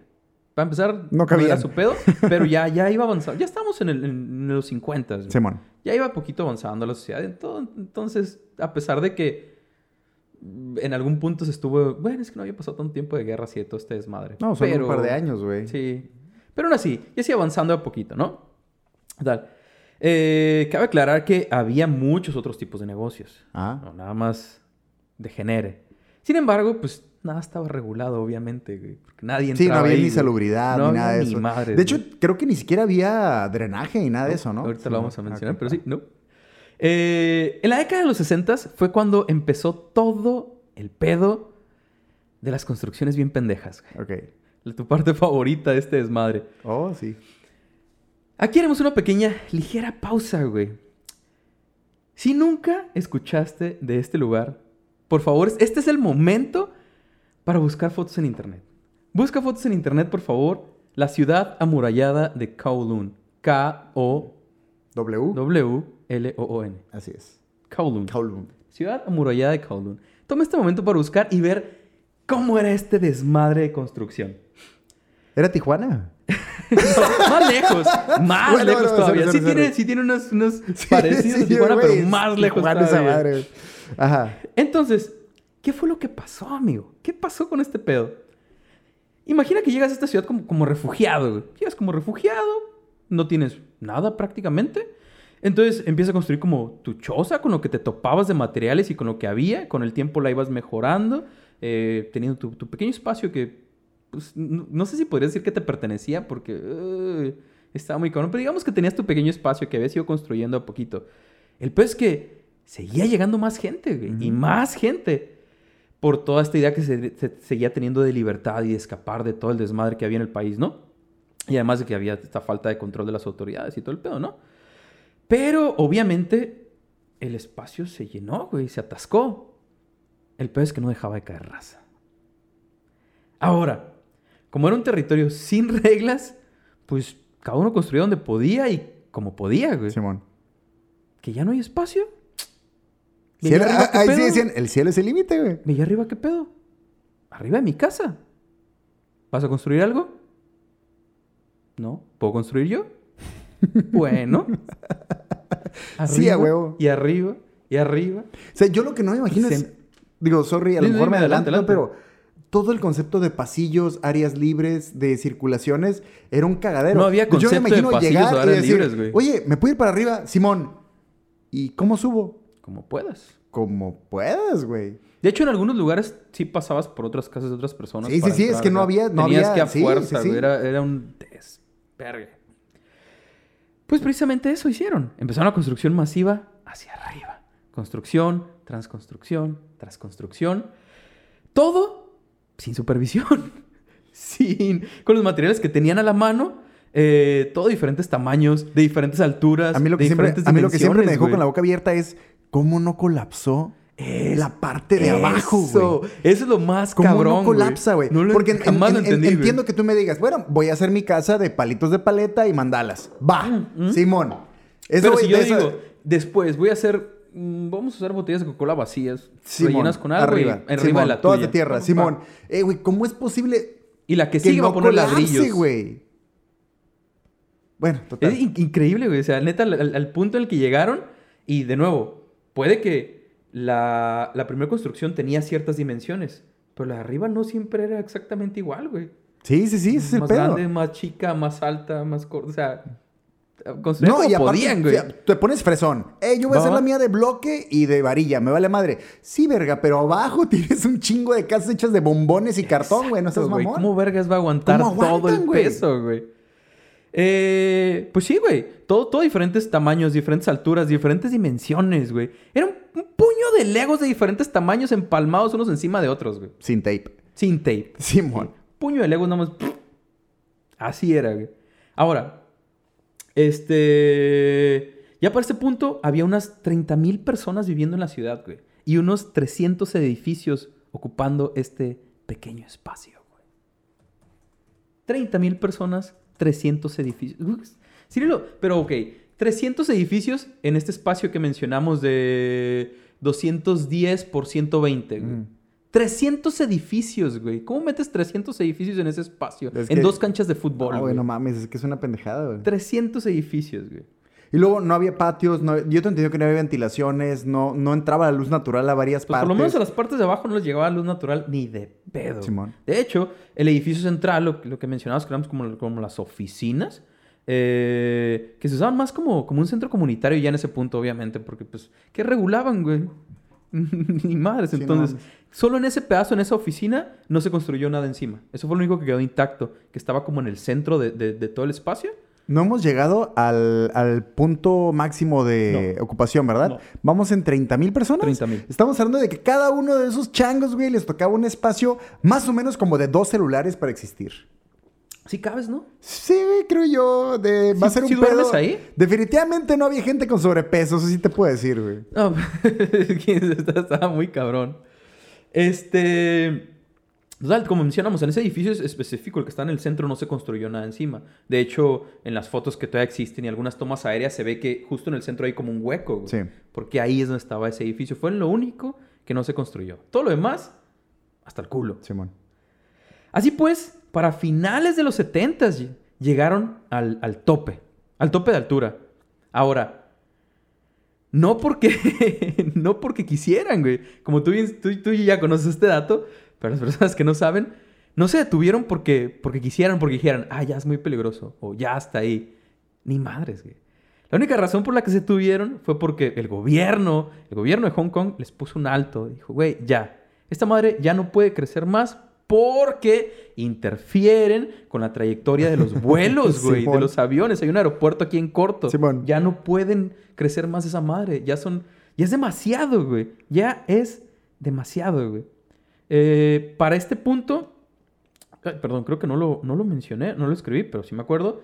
Para empezar, No cabían. era su pedo, [laughs] pero ya, ya iba avanzando. Ya estábamos en, el- en los 50. güey. Simón. Ya iba poquito avanzando la sociedad. Ento- Entonces, a pesar de que en algún punto se estuvo... Bueno, es que no había pasado tanto tiempo de guerra así de todo este desmadre. No, son Pero- un par de años, güey. Sí. Pero aún así, ya sigue avanzando a poquito, ¿no? Tal. Eh, cabe aclarar que había muchos otros tipos de negocios. No, nada más de genere. Sin embargo, pues nada estaba regulado, obviamente, güey. Porque nadie entraba Sí, no había ahí, ni salubridad No ni nada de eso. de hecho, güey. creo que ni siquiera había drenaje ni nada de eso, ¿no? Ahorita lo vamos a no. mencionar, pero sí, no. Eh, en la década de los 60 fue cuando empezó todo el pedo de las construcciones bien pendejas. güey. Ok. Tu parte favorita de este desmadre. Oh, sí. Aquí haremos una pequeña, ligera pausa, güey. Si nunca escuchaste de este lugar, por favor, este es el momento para buscar fotos en internet. Busca fotos en internet, por favor. La ciudad amurallada de Kowloon. K-O-W-L-O-O-N. W. Así es. Kowloon. Kowloon. Ciudad amurallada de Kowloon. Toma este momento para buscar y ver cómo era este desmadre de construcción. ¿Era Tijuana? [laughs] No, más lejos, más Bueno, lejos todavía. sí, tiene, sí tiene unos, unos parecidos Sí, a Tijuana, pero más lejos Tijuana esa todavía. madre, güey. Ajá. Entonces, ¿qué fue lo que pasó, amigo? ¿Qué pasó con este pedo? Imagina que llegas a esta ciudad como, como refugiado, güey. Llegas como refugiado, no tienes nada prácticamente. Entonces empiezas a construir como tu choza con lo que te topabas de materiales y con lo que había. Con el tiempo la ibas mejorando, eh, teniendo tu, tu pequeño espacio que, pues, no, no sé si podrías decir que te pertenecía porque eh, estaba muy cabrón. Pero digamos que tenías tu pequeño espacio que habías ido construyendo a poquito. El peor es que seguía llegando más gente, güey. Y más gente por toda esta idea que se, se- seguía teniendo de libertad y de escapar de todo el desmadre que había en el país, ¿no? Y además de que había esta falta de control de las autoridades y todo el pedo, ¿no? Pero obviamente el espacio se llenó, güey, se atascó. El pedo es que no dejaba de caer raza. Ahora, como era un territorio sin [laughs] reglas, pues cada uno construía donde podía y como podía, güey. Simón. Que ya no hay espacio. Era- arriba, ¿qué ahí sí decían, el cielo es el límite, güey. Veía arriba, ¿qué pedo? Arriba de mi casa. ¿Vas a construir algo? No. ¿Puedo construir yo? [laughs] bueno. [laughs] Sí, a huevo. Y arriba, y arriba. O sea, yo lo que no me imagino es... Digo, sorry, a lo mejor me adelanto, adelante, ¿no? pero todo el concepto de pasillos, áreas libres, de circulaciones, era un cagadero. No había Pues yo me concepto de imagino pasillos llegar o y áreas decir, libres, güey. Oye, ¿me puedo ir para arriba? Simón. ¿Y cómo subo? Como puedas. Como puedas, güey. De hecho, en algunos lugares sí pasabas por otras casas de otras personas. Sí, sí, para sí, es que no había- no Tenías había- que a sí, fuerza, sí, Era, era un desvergue. Pues precisamente eso hicieron. Empezaron la construcción masiva hacia arriba. Construcción, tras construcción, tras construcción. Todo sin supervisión. [laughs] sin... Con los materiales que tenían a la mano. eh, todo diferentes tamaños, de diferentes alturas, A mí lo que, de siempre, diferentes a mí lo que siempre me dejó con la boca abierta es cómo no colapsó Es- la parte de abajo, güey. Eso es lo más ¿Cómo cabrón, no colapsa, güey? No Porque en- jamás en- lo en- entendí, entiendo que tú me digas, bueno, voy a hacer mi casa de palitos de paleta y mandalas. Va, Simón. Eso, Pero si yo eso- digo, después voy a hacer... mm, Vamos a usar botellas de Coca-Cola vacías, Simón, rellenas con algo arriba, y arriba Simón, de la todas tuya. de tierra. Simón. Eh, güey, ¿cómo es posible Y la que que sigue va a poner colapse, ladrillos. güey? Bueno, total. Es in- increíble, güey. O sea, neta, al, al- al punto en el que llegaron. Y de nuevo, puede que la, la primera construcción tenía ciertas dimensiones. Pero la de arriba no siempre era exactamente igual, güey. Sí, sí, sí, ese es el más pedo. grande, más chica, más alta, más corta. O sea, No, y aparte, podían, güey. te pones fresón. Eh, yo voy a hacer la mía de bloque y de varilla, me vale madre. Sí, verga, pero abajo [laughs] tienes un chingo de casas hechas de bombones y cartón, güey, no seas mamón. ¿Cómo vergas va a aguantar ¿Cómo todo el güey? peso, güey? Eh, pues sí, güey. Todo, todo diferentes tamaños, diferentes alturas, diferentes dimensiones, güey. Era un, un puño de legos de diferentes tamaños empalmados unos encima de otros, güey. Sin tape. Sin tape. Simón. Puño de legos nada más. Así era, güey. Ahora, este... Ya para este punto había unas 30.000 personas viviendo en la ciudad, güey. Y unos 300 edificios ocupando este pequeño espacio, güey. 30.000 personas, 300 edificios. Cirilo, pero ok. 300 edificios en este espacio que mencionamos de 210 por 120, güey. Mm. 300 edificios, güey. ¿Cómo metes 300 edificios en ese espacio? Es en que- dos canchas de fútbol, Ah, güey, no mames, es que es una pendejada, güey. 300 edificios, güey. Y luego no había patios, no- yo te entiendo que no había ventilaciones, no, no entraba la luz natural a varias Pues partes. por lo menos a las partes de abajo no les llegaba luz natural ni de pedo. Simón. De hecho, el edificio central, lo, lo que mencionabas, que eran como, como las oficinas, eh, que se usaban más como, como un centro comunitario ya en ese punto, obviamente, porque pues, ¿qué regulaban, güey? [laughs] Ni madres. Sí, Entonces, solo en ese pedazo, en esa oficina, no se construyó nada encima. Eso fue lo único que quedó intacto, que estaba como en el centro de, de- de todo el espacio. No hemos llegado al, al punto máximo de ocupación, ¿verdad? No. Vamos en 30 mil personas. 30,000. Estamos hablando de que cada uno de esos changos, güey, les tocaba un espacio más o menos como de dos celulares para existir. Sí cabes, ¿no? Sí, güey, creo yo. De, va a ¿Sí- ser un sí pedo. duermes ahí? Definitivamente no había gente con sobrepeso, eso sí te puedo decir, güey. No, [laughs] estaba muy cabrón. Este. Total, como mencionamos, en ese edificio es- específico, el que está en el centro, no se construyó nada encima. De hecho, en las fotos que todavía existen y algunas tomas aéreas se ve que justo en el centro hay como un hueco. güey. Sí. Porque ahí es donde estaba ese edificio. Fue lo único que no se construyó. Todo lo demás, hasta el culo. Simón. Así pues, para finales de los 70 llegaron al, al tope, al tope de altura. Ahora, no porque, [laughs] no porque quisieran, güey. Como tú, tú, tú ya conoces este dato, pero las [laughs] personas que no saben, no se detuvieron porque, porque quisieran, porque dijeran, ah, ya es muy peligroso, o ya hasta ahí. Ni madres, güey. La única razón por la que se tuvieron fue porque el gobierno, el gobierno de Hong Kong les puso un alto. Dijo, güey, ya, esta madre ya no puede crecer más porque interfieren con la trayectoria de los [laughs] vuelos, güey, de los aviones. Hay un aeropuerto aquí en corto. Simón. Ya no pueden crecer más esa madre. Ya son, ya es demasiado, güey. Ya es demasiado, güey. Eh, para este punto, ay, perdón, creo que no lo, no lo mencioné, no lo escribí, pero sí me acuerdo.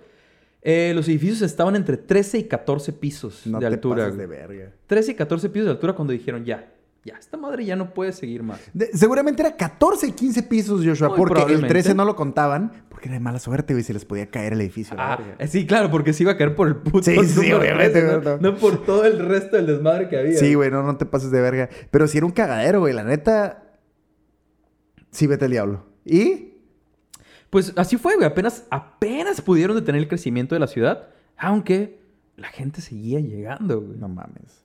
Eh, los edificios estaban entre 13 y 14 pisos No de te altura. pases de güey. verga. 13 y 14 pisos de altura cuando dijeron ya, ya, esta madre ya no puede seguir más. De- seguramente era 14 y 15 pisos, Joshua, Muy porque el probablemente. 13 no lo contaban, porque era de mala suerte, güey, se les podía caer el edificio. la Ah, eh, sí, claro, porque se iba a caer por el puto. Sí, sí, obviamente, 13, no, ¿no? no. No por todo el resto del desmadre que había. Sí, güey, no, no te pases de verga. Pero si era un cagadero, güey, la neta. Sí, vete al diablo. ¿Y? Pues así fue, güey. Apenas, apenas pudieron detener el crecimiento de la ciudad, aunque la gente seguía llegando, güey. No mames.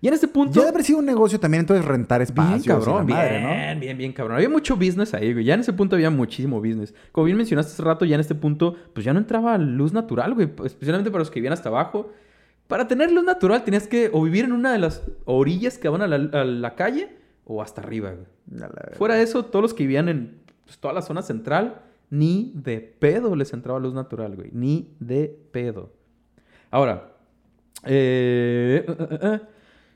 Y en este punto. Ya debe haber sido un negocio también, entonces rentar espacios. Bien cabrón, madre, bien, ¿no? bien, bien cabrón. Había mucho business ahí, güey. Ya en ese punto había muchísimo business. Como bien mencionaste hace rato, ya en este punto, pues ya no entraba luz natural, güey. Especialmente para los que vivían hasta abajo. Para tener luz natural tenías que o vivir en una de las orillas que van a la, a la calle o hasta arriba, güey. Fuera de eso, todos los que vivían en pues, toda la zona central, ni de pedo les entraba luz natural, güey. Ni de pedo. Ahora, eh, eh, eh, eh,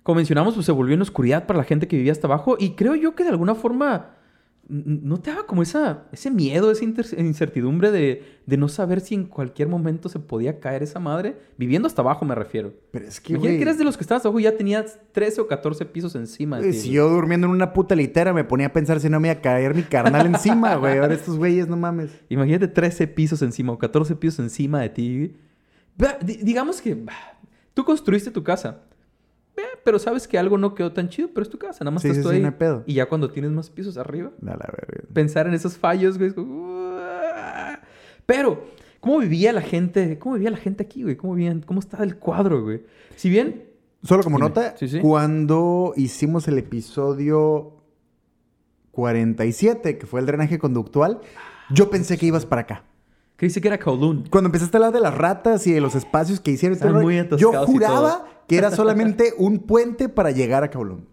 como mencionamos, pues se volvió en oscuridad para la gente que vivía hasta abajo. Y creo yo que de alguna forma no te daba como esa, ese miedo, esa incertidumbre de, de no saber si en cualquier momento se podía caer esa madre. Viviendo hasta abajo, me refiero. Pero es que, Imagina güey. que eres de los que estabas abajo y ya tenías 13 o 14 pisos encima de güey, ti. Si güey. yo durmiendo en una puta litera me ponía a pensar si no me iba a caer mi carnal encima, güey. Ahora estos güeyes, no mames. Imagínate 13 pisos encima o 14 pisos encima de ti. Digamos que tú construiste tu casa. Pero sabes que algo no quedó tan chido, pero es tu casa, nada más Sí, estás sí, tú sí, ahí. no hay pedo. Y ya cuando tienes más pisos arriba, la verga. pensar en esos fallos, güey. es como. Pero, ¿cómo vivía la gente? ¿Cómo vivía la gente aquí, güey? ¿Cómo vivían? ¿Cómo estaba el cuadro, güey? Si bien, Solo como Dime. nota, cuando hicimos el episodio 47, que fue el drenaje conductual, yo pensé que ibas para acá. Que dice que era Kowloon. Cuando empezaste a hablar de las ratas y de los espacios que hicieron, Están muy yo juraba que era [laughs] solamente un puente para llegar a Kowloon.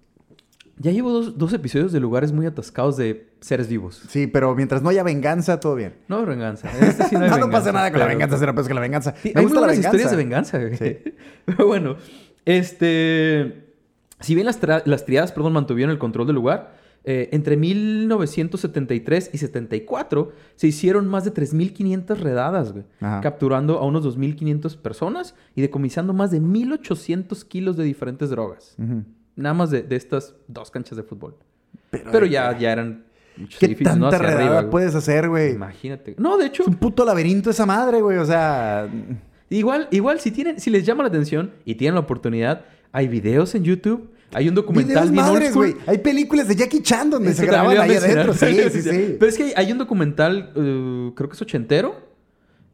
Ya llevo dos, dos episodios de lugares muy atascados de seres vivos. Sí, pero mientras no haya venganza, todo bien. No hay venganza. En [laughs] este sí no, hay no, no venganza, pasa nada con la venganza, será peor que la venganza. Sí, Me hay gusta muy la buenas venganza. historias de venganza, güey. Sí. [laughs] Pero bueno, este... Si bien las, las triadas, perdón, mantuvieron el control del lugar, eh, entre 1973 y 74 se hicieron más de 3.500 redadas, güey. Capturando a unos 2.500 personas y decomisando más de 1.800 kilos de diferentes drogas. Nada más de, de estas dos canchas de fútbol. Pero, Pero ya, ya eran ¿Qué ¿no? tanta Hacia redada arriba, puedes hacer, güey? Imagínate. No, de hecho, Es un puto laberinto esa madre, güey. O sea... igual, igual si tienen, si les llama la atención y tienen la oportunidad, hay videos en YouTube, hay un documental bien madres, güey. Hay películas de Jackie Chan donde Eso se graban ahí adentro. Sí, sí, [laughs] sí. Pero es que hay, un documental, eh, creo que es ochentero,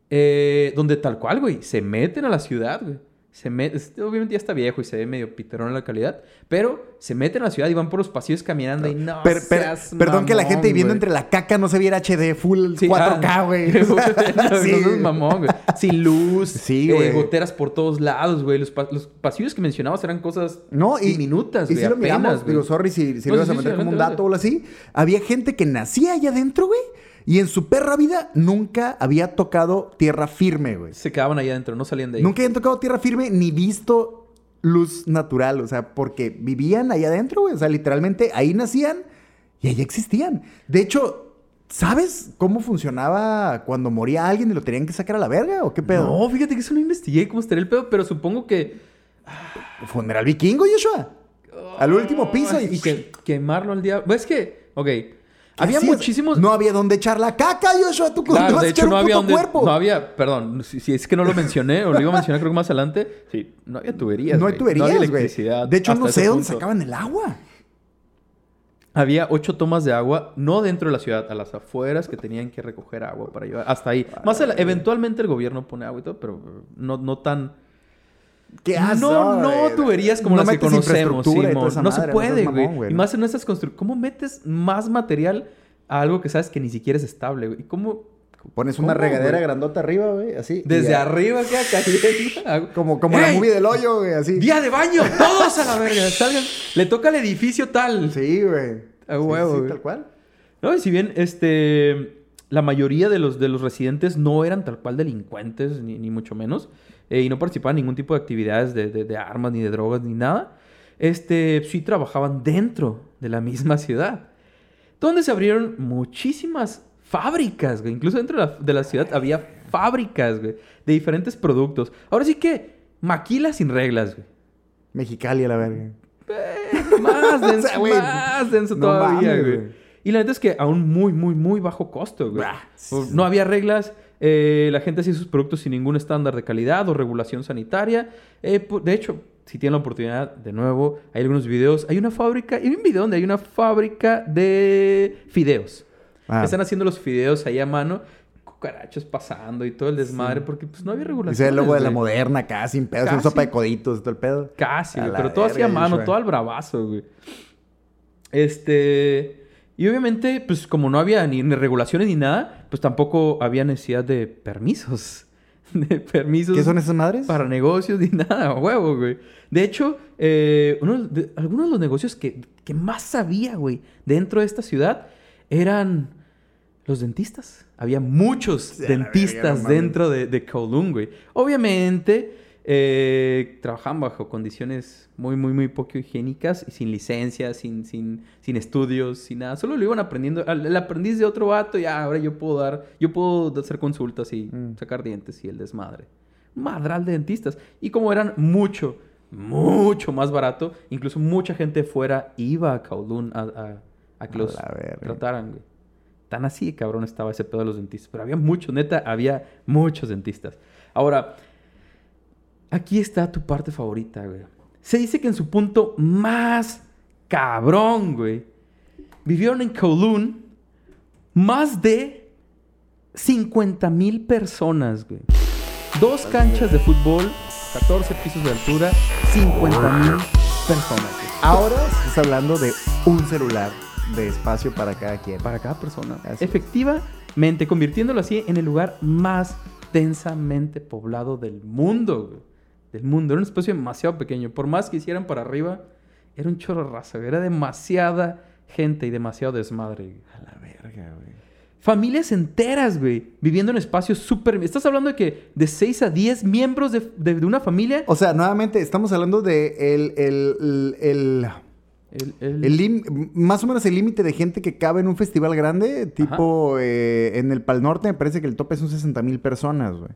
eh, donde tal cual, güey, se meten a la ciudad, güey. Se este, obviamente ya está viejo y se ve medio piterón en la calidad, pero se meten a la ciudad y van por los pasillos caminando y no Per- per- seas perdón que la gente viviendo entre la caca no se viera HD full Sí, 4K, ah, [laughs] güey. no, [laughs] Sí, no seas mamón, güey. Sin luz, Sí, eh, goteras por todos lados, güey. Los, pa- los pasillos que mencionabas eran cosas No, y, diminutas, y güey. si lo apenas, miramos, güey. digo, sorry si, si No, lo ibas a meter como un dato o algo así. Había gente que nacía allá adentro, güey. Y en su perra vida nunca había tocado tierra firme, güey. Se quedaban ahí adentro, no salían de ahí. Nunca habían tocado tierra firme ni visto luz natural. O sea, porque vivían ahí adentro, güey. O sea, literalmente ahí nacían y ahí existían. De hecho, ¿sabes cómo funcionaba cuando moría alguien y lo tenían que sacar a la verga? ¿O qué pedo? No, fíjate que eso no investigué cómo estaría el pedo, pero supongo que... Funeral vikingo, Joshua. Al último piso y, y que, quemarlo al diablo. Es que, ok, había es. muchísimos... No había dónde echar la caca, Joshua. Tú Claro, ¿dónde vas de hecho no había donde, cuerpo? no había, perdón, si, si es que no lo mencioné o lo iba a mencionar creo que más adelante, sí, no había tuberías, No hay güey. tuberías, no había güey. electricidad. De hecho, no sé dónde sacaban el agua. Había ocho tomas de agua, no dentro de la ciudad, a las afueras que tenían que recoger agua para llevar. Hasta ahí. Más ala- eventualmente el gobierno pone agua y todo, pero no, no tan. ¿Qué haces? no, no tuberías como No las que conocemos. Simón. No se puede, güey. Y más en esas construcciones. ¿Cómo metes más material a algo que sabes que ni siquiera es estable, güey? ¿Y cómo? Pones una ¿Cómo, regadera güey? grandota arriba, güey, así. Desde ya. arriba queda [laughs] cayendo. Como, como la movie del hoyo, güey, así. ¡Día de baño! ¡Todos a la verga! Salgan. Le toca al edificio tal. Sí, güey. A Sí, huevo, sí, güey. tal cual. No, y si bien este la mayoría de los, de los residentes no eran tal cual delincuentes, ni, ni mucho menos, eh, y no participaban en ningún tipo de actividades de, de- de armas, ni de drogas, ni nada, este, sí trabajaban dentro de la [laughs] misma ciudad, donde se abrieron muchísimas fábricas, güey. Incluso dentro de la, de la ciudad había fábricas, güey, de diferentes productos. Ahora sí que maquila sin reglas, güey. Mexicali a la verga. Eh, más denso, [laughs] O sea, güey, más denso no todavía, mames, güey. güey. Y la neta es que a un muy, muy, muy bajo costo, güey. No había reglas. eh, la gente hacía sus productos sin ningún estándar de calidad o regulación sanitaria. Eh, de hecho, si tienen la oportunidad, de nuevo, hay algunos videos. Hay una fábrica, hay un video donde hay una fábrica de fideos. Ah. Están haciendo los fideos ahí a mano, cucarachos pasando y todo el desmadre, porque pues no había regulación. se ve el logo de la moderna acá, sin pedos, Casi. una sopa de coditos y todo el pedo. Casi, güey. Pero todo así a verga, mano, todo al bravazo, güey. Este. Y obviamente, pues como no había ni, ni regulaciones ni nada, pues tampoco había necesidad de permisos. [laughs] De permisos. ¿Qué son esas madres? Para negocios ni [laughs] nada, huevo, güey. De hecho, eh, uno de- algunos de los negocios que, que más había, güey, dentro de esta ciudad eran los dentistas. Había muchos Sí, verga, dentistas no dentro de, de Kowloon, güey. Obviamente, eh, trabajaban bajo condiciones muy, muy, muy poco higiénicas y sin licencia, sin, sin, sin estudios, sin nada. Solo lo iban aprendiendo. El aprendiz de otro vato, ya, ahora yo puedo dar, yo puedo hacer consultas y Mm. sacar dientes y el desmadre. Madral de dentistas. Y como eran mucho, mucho más barato, incluso mucha gente fuera iba a Kowloon a, a, a que los trataran, güey. Tan así, cabrón, estaba ese pedo de los dentistas. Pero había muchos, neta, había muchos dentistas. Ahora, aquí está tu parte favorita, güey. Se dice que en su punto más cabrón, güey, vivieron en Kowloon más de 50 mil personas, güey. Dos canchas de fútbol, 14 pisos de altura, 50 mil personas, güey. Ahora estás hablando de un celular de espacio para cada quien. Para cada persona. Así. Efectivamente, convirtiéndolo así en el lugar más densamente poblado del mundo, güey. Del mundo. Era un espacio demasiado pequeño. Por más que hicieran para arriba, Era un chorro raza. Era demasiada gente y demasiado desmadre. A la verga, güey. Familias enteras, güey, viviendo en espacios súper... Estás hablando de que de 6 a 10 miembros de, de- de una familia... O sea, nuevamente, estamos hablando de el, el, el, El, el- el lim- más o menos el límite de gente que cabe en un festival grande, tipo eh, en el Pal Norte, me parece que el tope son 60 mil personas, güey.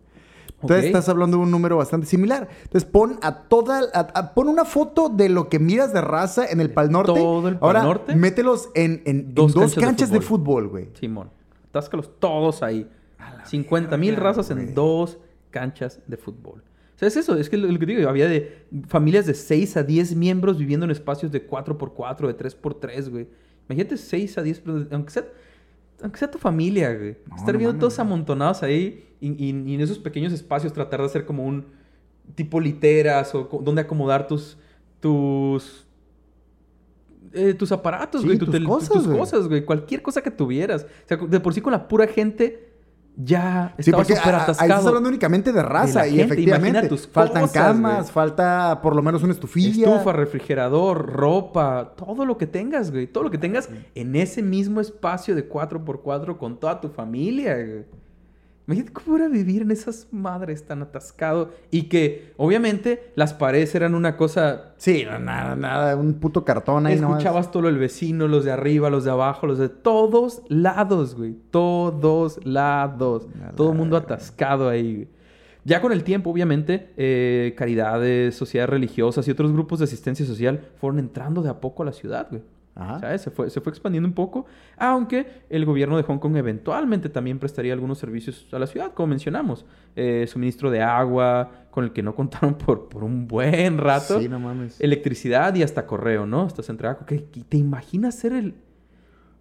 Entonces Ok. estás hablando de un número bastante similar. Entonces pon a toda, a- a- pon una foto de lo que miras de raza en el Pal Norte. todo el Pal Ahora Norte. mételos en, en- en Dos dos, canchas de canchas, de fútbol, güey. Simón. Táscalos todos ahí. 50 mil razas güey. en dos canchas de fútbol. O sea, es eso. Es que lo, lo que digo, había de familias de 6 a 10 miembros viviendo en espacios de 4x4, de 3x3, güey. Imagínate 6 a 10, pero aunque sea, aunque sea tu familia, güey. No, Estar no viendo mames, todos amontonados ahí y, y- y en esos pequeños espacios tratar de hacer como un tipo literas o donde acomodar tus... tus eh, tus aparatos, Sí, güey, tu tus tel- cosas, tus güey. cosas, güey, cualquier cosa que tuvieras. O sea, de por sí con la pura gente ya Sí, estaba súper a- a- ahí atascado. estás hablando únicamente de raza y gente, efectivamente tus faltan cosas, camas, güey. falta por lo menos una estufilla. Estufa, refrigerador, ropa, todo lo que tengas, güey. Todo lo que tengas en ese mismo espacio de 4x4 con toda tu familia, güey. Imagínate cómo era vivir en esas madres tan atascado. Y que, obviamente, las paredes eran una cosa... Sí, no, nada, nada, un puto cartón ahí nomás. Escuchabas todo el vecino, los de arriba, los de abajo, los de todos lados, güey. Todos lados. Todo el mundo atascado ahí, güey. Ya con el tiempo, obviamente, eh, caridades, sociedades religiosas y otros grupos de asistencia social fueron entrando de a poco a la ciudad, güey. Ajá. ¿Sabes? Se fue, se fue expandiendo un poco, aunque el gobierno de Hong Kong eventualmente también prestaría algunos servicios a la ciudad, como mencionamos. Eh, suministro de agua, con el que no contaron por, por un buen rato Sí, no mames. electricidad y hasta correo, ¿no? Hasta se entregaba. ¿Qué- qué- ¿Te imaginas ser el,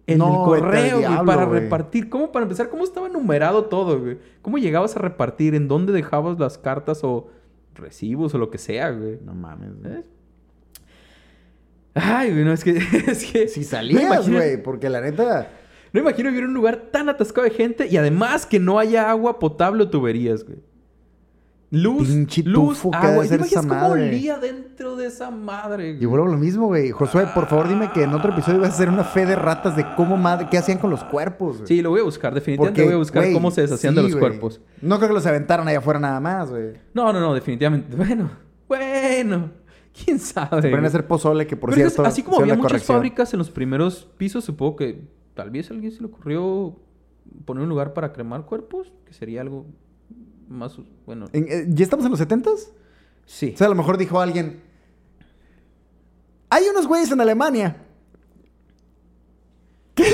el No, correo, diablo, para güey. repartir? ¿Cómo, para empezar, cómo estaba numerado todo, güey? ¿Cómo llegabas a repartir? ¿En dónde dejabas las cartas o recibos o lo que sea, güey? No mames. güey. ¿Sabes? Ay, güey, no, es que... [laughs] Es que Si salías, güey, porque la neta... No imagino vivir en un lugar tan atascado de gente y además que no haya agua potable o tuberías, güey. Luz, Pinche luz, agua. ¿Y ¿Te imaginas cómo olía dentro de esa madre, güey? Y vuelvo a lo mismo, güey. Josué, por favor, dime que en otro episodio vas a hacer una fe de ratas de cómo madre, qué hacían con los cuerpos, güey. Sí, lo voy a buscar. Definitivamente Porque, voy a buscar güey, cómo se deshacían de los güey. cuerpos. No creo que los aventaron allá afuera nada más, güey. No, no, no, definitivamente. [laughs] Bueno, bueno. [laughs] ¿Quién sabe? Se a hacer pozole, que por Pero es cierto... así como había muchas corrección. fábricas en los primeros pisos, supongo que tal vez a alguien se le ocurrió poner un lugar para cremar cuerpos, que sería algo más, bueno, En- eh, ¿Ya estamos en los 70s? sí. O sea, a lo mejor dijo alguien... Hay unos güeyes en Alemania. ¿Qué? [laughs]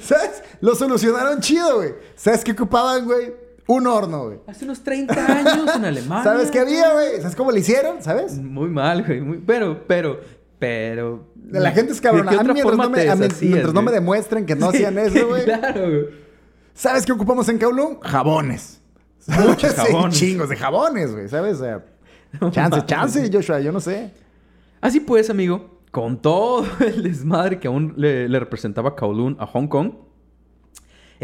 ¿Sabes? Lo solucionaron chido, güey. ¿Sabes qué ocupaban, güey? Un horno, güey. Hace unos 30 años en [laughs] Alemania. ¿Sabes qué había, güey? ¿Sabes cómo le hicieron? ¿Sabes? Muy mal, güey. muy- Pero, pero, pero... La gente es ¿De cabrona. A mí mientras, no me, a mí mientras no me demuestren que no Sí, hacían eso, güey. Claro, güey. ¿Sabes qué ocupamos en Kowloon? Jabones. Muchos [laughs] Sí, jabones. chingos de jabones, güey. ¿Sabes? O sea, chance, mames. chance, Joshua. Yo no sé. Así pues, amigo, con todo [laughs] el desmadre que aún le, le representaba Kowloon a Hong Kong,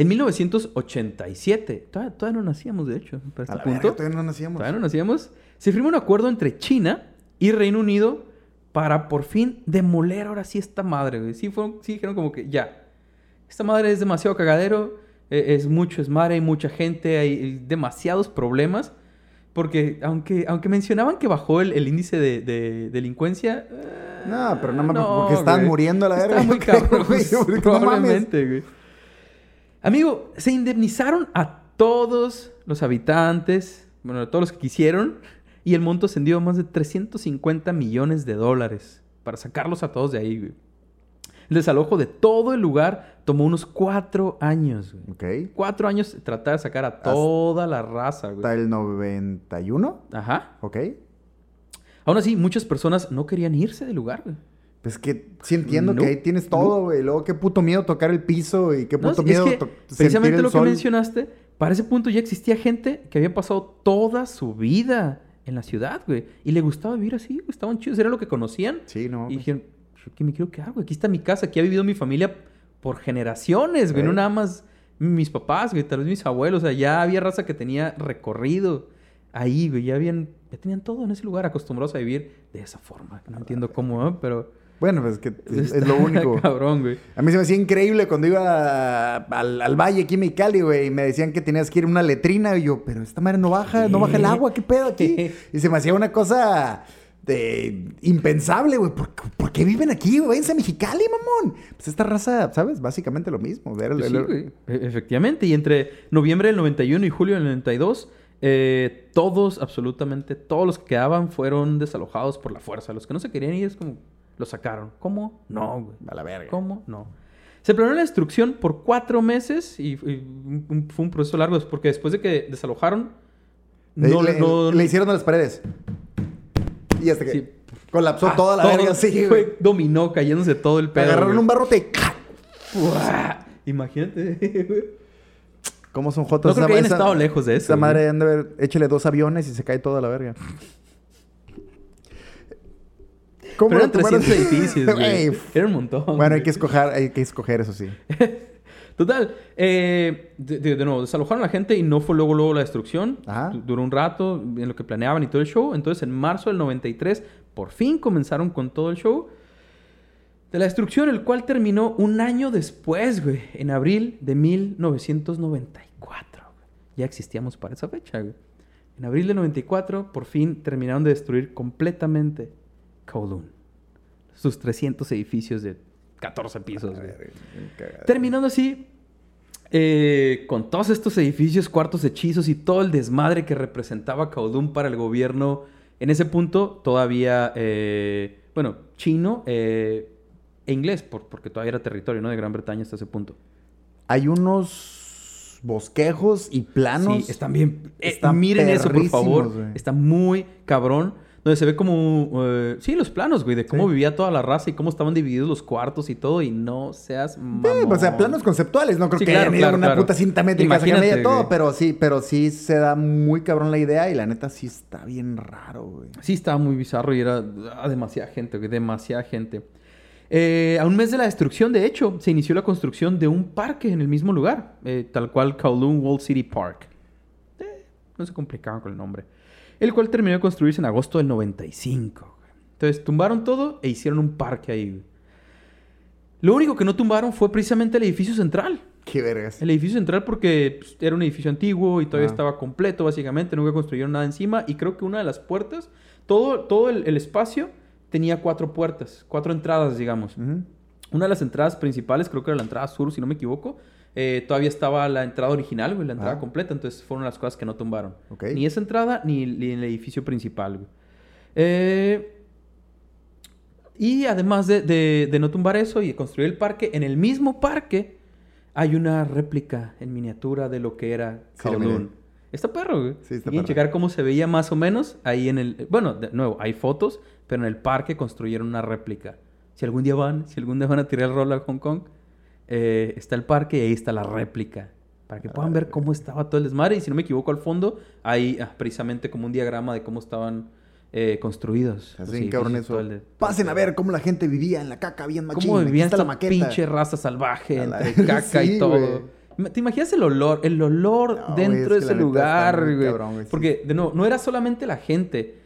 en 1987, todavía, todavía no nacíamos, de hecho, para A este la punto, verga, todavía no nacíamos. todavía no nacíamos, se firmó un acuerdo entre China y Reino Unido para por fin demoler ahora sí esta madre, güey. Sí, fueron- sí dijeron como que ya, esta madre es demasiado cagadero, eh, es mucho esmare, hay mucha gente, hay, hay demasiados problemas. Porque aunque, aunque mencionaban que bajó el, el índice de, de delincuencia... eh, No, pero no mames, porque están güey. muriendo a la verga, Está muy [laughs] cabrón, güey, porque no mames. probablemente, güey. Amigo, se indemnizaron a todos los habitantes, bueno, a todos los que quisieron, y el monto ascendió a más de 350 millones de dólares para sacarlos a todos de ahí, güey. El desalojo de todo el lugar tomó unos cuatro años, güey. Ok. Cuatro años tratar de sacar a toda la raza, Hasta güey. el 91. Ajá. Ok. Aún así, muchas personas no querían irse del lugar, güey. Pues que sí entiendo No, que ahí tienes todo, güey. Luego, qué puto miedo tocar el piso y qué No, puto es miedo que to- sentir precisamente el lo que mencionaste, para ese punto ya existía gente que había pasado toda su vida en la ciudad, güey. Y le gustaba vivir así, güey. Estaban chidos, era lo que conocían. Sí, no. Y pues. dijeron, "¿Yo ¿qué me quiero quedar, güey? Aquí está mi casa, aquí ha vivido mi familia por generaciones, güey. No nada más mis papás, güey, tal vez mis abuelos. O sea, ya había raza que tenía recorrido ahí, güey, ya habían, ya tenían todo en ese lugar, acostumbrados a vivir de esa forma. No entiendo cómo, ¿eh? pero... Bueno, pues es que [laughs] es, es lo único. Cabrón, güey. A mí se me hacía increíble cuando iba a- al, al valle aquí en Mexicali, güey, y me decían que tenías que ir a una letrina. Y yo, pero esta madre no baja, no baja el agua, ¿qué pedo aquí? [laughs] Y se me hacía una cosa de impensable, güey. ¿Por, por qué viven aquí, güey? A Mexicali, mamón. Pues esta raza, ¿sabes? Básicamente lo mismo. Ver el- Pues sí, el- güey. E- Efectivamente, y entre noviembre del 91 y julio del 92, eh, todos, absolutamente todos los que quedaban fueron desalojados por la fuerza. Los que no se querían ir es como, los sacaron. ¿Cómo? No, güey. A la verga. ¿Cómo? No. Se planeó la destrucción por cuatro meses y, y un- fue un proceso largo porque después de que desalojaron, Le, no, le- no- le hicieron a las paredes. Y hasta que Sí. colapsó Ah, toda la todo verga. Sí, güey. dominó cayéndose todo el pedo. Agarraron güey. un barrote. Imagínate, [laughs] güey. ¿Cómo son jotos? No creo que hayan estado lejos de eso, Esa madre han de ver, échale dos aviones y se cae toda la verga. ¿Cómo Pero eran tomaron? 300 edificios, [laughs] güey. Era un montón. Bueno, hay que escoger, hay que escoger eso sí. [laughs] Total, eh, de, de- de nuevo, desalojaron a la gente y no fue luego, luego la destrucción. Ajá. Duró un rato en lo que planeaban y todo el show. Entonces, en marzo del 93, por fin comenzaron con todo el show de la destrucción, el cual terminó un año después, güey, en abril de 1994. güey. Ya existíamos para esa fecha, güey. En abril del 94, por fin terminaron de destruir completamente Kowloon. Sus 300 edificios de 14 pisos, güey. Terminando así, eh, con todos estos edificios, cuartos hechizos y todo el desmadre que representaba Kowloon para el gobierno, en ese punto todavía, eh, bueno, chino eh, e inglés, por- porque todavía era territorio ¿no? de Gran Bretaña hasta ese punto. Hay unos bosquejos y planos. Sí, están bien. están miren eso, por favor. Está muy cabrón. Donde se ve como... eh, sí, los planos, güey, de cómo Sí. vivía toda la raza y cómo estaban divididos los cuartos y todo. Y no seas Sí, mamón. o sea, planos conceptuales. No creo Sí, que claro, hayan ido claro, una claro. puta cinta métrica ella todo, güey. pero sí, pero sí se da muy cabrón la idea y la neta sí está bien raro, güey. Sí, estaba muy bizarro y era ah, demasiada gente, güey, demasiada gente. Eh, a un mes de la destrucción, de hecho, se inició la construcción de un parque en el mismo lugar, eh, tal cual Kowloon Wall City Park. Eh, no se complicaban con el nombre. El cual terminó de construirse en agosto del 95. güey. Entonces, tumbaron todo e hicieron un parque ahí. Lo único que no tumbaron fue precisamente el edificio central. Qué vergas. El edificio central porque pues, era un edificio antiguo y todavía Ah. estaba completo, básicamente. Nunca construyeron nada encima. Y creo que una de las puertas, todo, todo el, el espacio tenía cuatro puertas, cuatro entradas, digamos. Una de las entradas principales, creo que era la entrada sur, si no me equivoco. Eh, todavía estaba la entrada original, güey, la entrada Ah. completa. Entonces fueron las cosas que no tumbaron. Ok. Ni esa entrada ni, ni el edificio principal, güey. Eh, y además de, de- de no tumbar eso y construir el parque, en el mismo parque hay una réplica en miniatura de lo que era. Kowloon. Está perro, güey. Sí, está perro. checar cómo se veía más o menos ahí en el... Bueno, de nuevo, hay fotos, pero en el parque construyeron una réplica. Si algún día van, si algún día van a tirar el rol a Hong Kong, eh, está el parque y ahí está la réplica. Para que puedan ver cómo estaba todo el desmadre. Y si no me equivoco, al fondo hay ah, precisamente como un diagrama de cómo estaban eh, construidos. Así, cabrón, edificios, todo eso. de- Pasen a ver cómo la gente vivía en la caca bien machín. ¿Cómo vivían la esta maqueta. pinche raza salvaje la- entre caca Sí, y todo? ¿Te imaginas el olor? El olor No, dentro es de ese la lugar, güey. cabrón, sí. Porque, de nuevo, no era solamente la gente.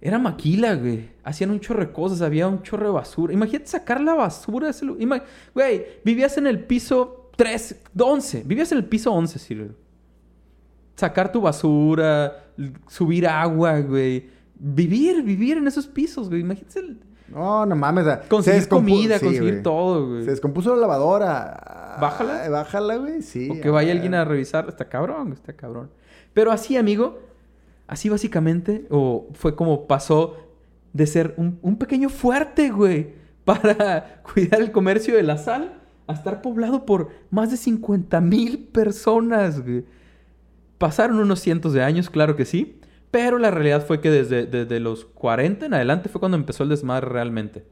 Era maquila, güey. Hacían un chorro de cosas. Había un chorro de basura. Imagínate sacar la basura de ese lugar. Ima- Güey, vivías en el piso 3, 11. Vivías en el piso 11, Silvio. Sacar tu basura, subir agua, güey. Vivir, vivir en esos pisos, güey. Imagínate el- No, no mames. se conseguir comida, sí, conseguir güey. todo, güey. Se descompuso la lavadora. Bájala. Bájala, güey, sí. O que vaya alguien a revisar. Está cabrón, está cabrón. Pero así, amigo, así básicamente, o fue como pasó de ser un, un pequeño fuerte, güey, [laughs] para cuidar el comercio de la sal, a estar poblado por más de 50 mil personas, güey. Pasaron unos cientos de años, claro que sí, pero la realidad fue que desde, desde los 40 en adelante fue cuando empezó el desmadre realmente.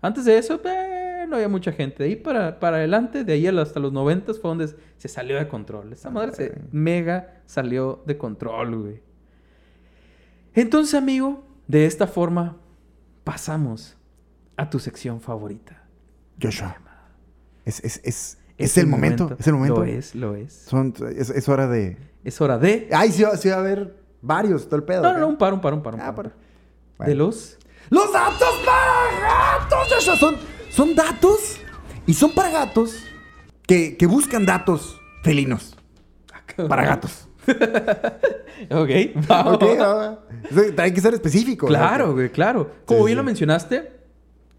Antes de eso, eh, no había mucha gente. De ahí para, para adelante, de ahí hasta los 90 fue donde se salió de control. Esa madre se mega salió de control, güey. Entonces, amigo, de esta forma pasamos a tu sección favorita. Joshua. Es, es, es, es el momento. Es el momento. Lo es, lo es. Son, es, es hora de. Es hora de... Ay, sí, va- sí va a haber Varios, todo el pedo. No, no, no, un par, un par, un par. un Ah, par. De los... Los datos para gatos. Joshua, Son, son datos y son para gatos que, que buscan datos felinos. Para gatos. [laughs] ok, va, Ok, va. va, va. Eso Hay que ser específico. Claro, güey, claro. Como Sí, bien sí. lo mencionaste,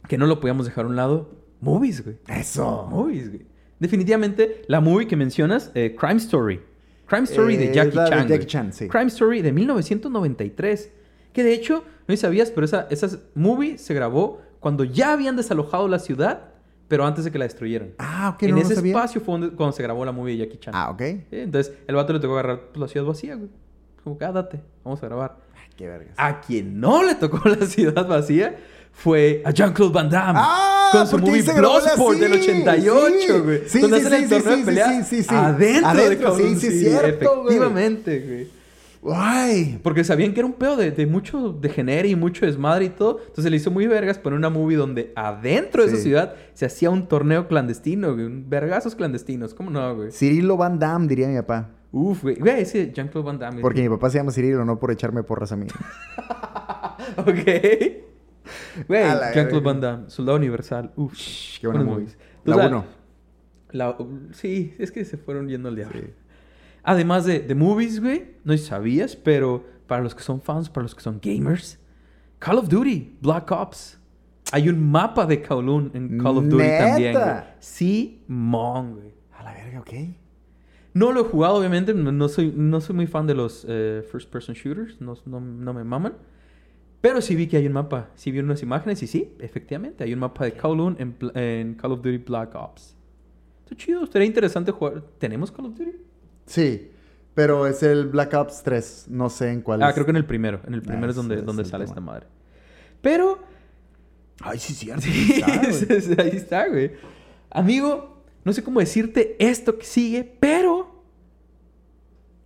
que no lo podíamos dejar a un lado, movies, güey. Eso. Movies, güey. Definitivamente, la movie que mencionas, eh, Crime Story. Crime Story Eh, de Jackie es la de Chan. Jackie. Chan, sí. Crime Story de 1993. Que de hecho, no sabías, pero esa, esa movie se grabó cuando ya habían desalojado la ciudad, pero antes de que la destruyeran. Ah, ok, en no ese sabía. espacio fue donde- cuando se grabó la movie de Jackie Chan. Ah, ok. Sí, Entonces, el vato le tocó agarrar pues, la ciudad vacía, güey. Como que, ah, date, vamos a grabar. Ay, Qué vergas. A quien no le tocó [laughs] la ciudad vacía fue a Jean-Claude Van Damme. Ah, con su movie Bloodsport sí, del 88, sí. güey. Sí, donde sí, hacen sí, el sí, torneo sí, de sí, sí, sí. adentro, de Adentro, sí, sí, cierto, güey. Efectivamente, güey. Ay. Porque sabían que era un pedo de, de mucho degenere y mucho desmadre y todo. Entonces le hizo muy vergas poner una movie donde adentro de esa ciudad se hacía un torneo clandestino, güey. Un vergazos clandestinos. ¿Cómo no, güey? Cirilo Van Damme, diría mi papá. Uf, güey. Güey, ese Jean-Claude Van Damme. Porque mi papá se llama Cirilo, no por echarme porras a mí. [laughs] Ok. Güey, Jean-Claude. Van Damme, Soldado Universal. Uf, qué buena movie. La O sea, uno. la- sí, es que se fueron yendo al diablo. Sí. Además de, de movies, güey, no sé si sabías, pero para los que son fans, para los que son gamers, Call of Duty, Black Ops. Hay un mapa de Kowloon en Call of Duty también, güey. ¿Neta? Simón, güey. A la verga, ok. No lo he jugado, obviamente. No, soy, no soy muy fan de los eh, first person shooters. No, no- no me maman. Pero sí vi que hay un mapa. Sí vi unas imágenes y sí, efectivamente, hay un mapa de Kowloon en, Call of Duty Black Ops. Está chido, estaría interesante jugar. ¿Tenemos Call of Duty? Sí, pero es el Black Ops 3. No sé en cuál Ah, es. creo que en el primero. En el primero Ah, es donde, ese es donde sale tema. esta madre. Pero Ay, sí, cierto. Sí, Ah, [laughs] ahí está, güey. Amigo, no sé cómo decirte esto que sigue, pero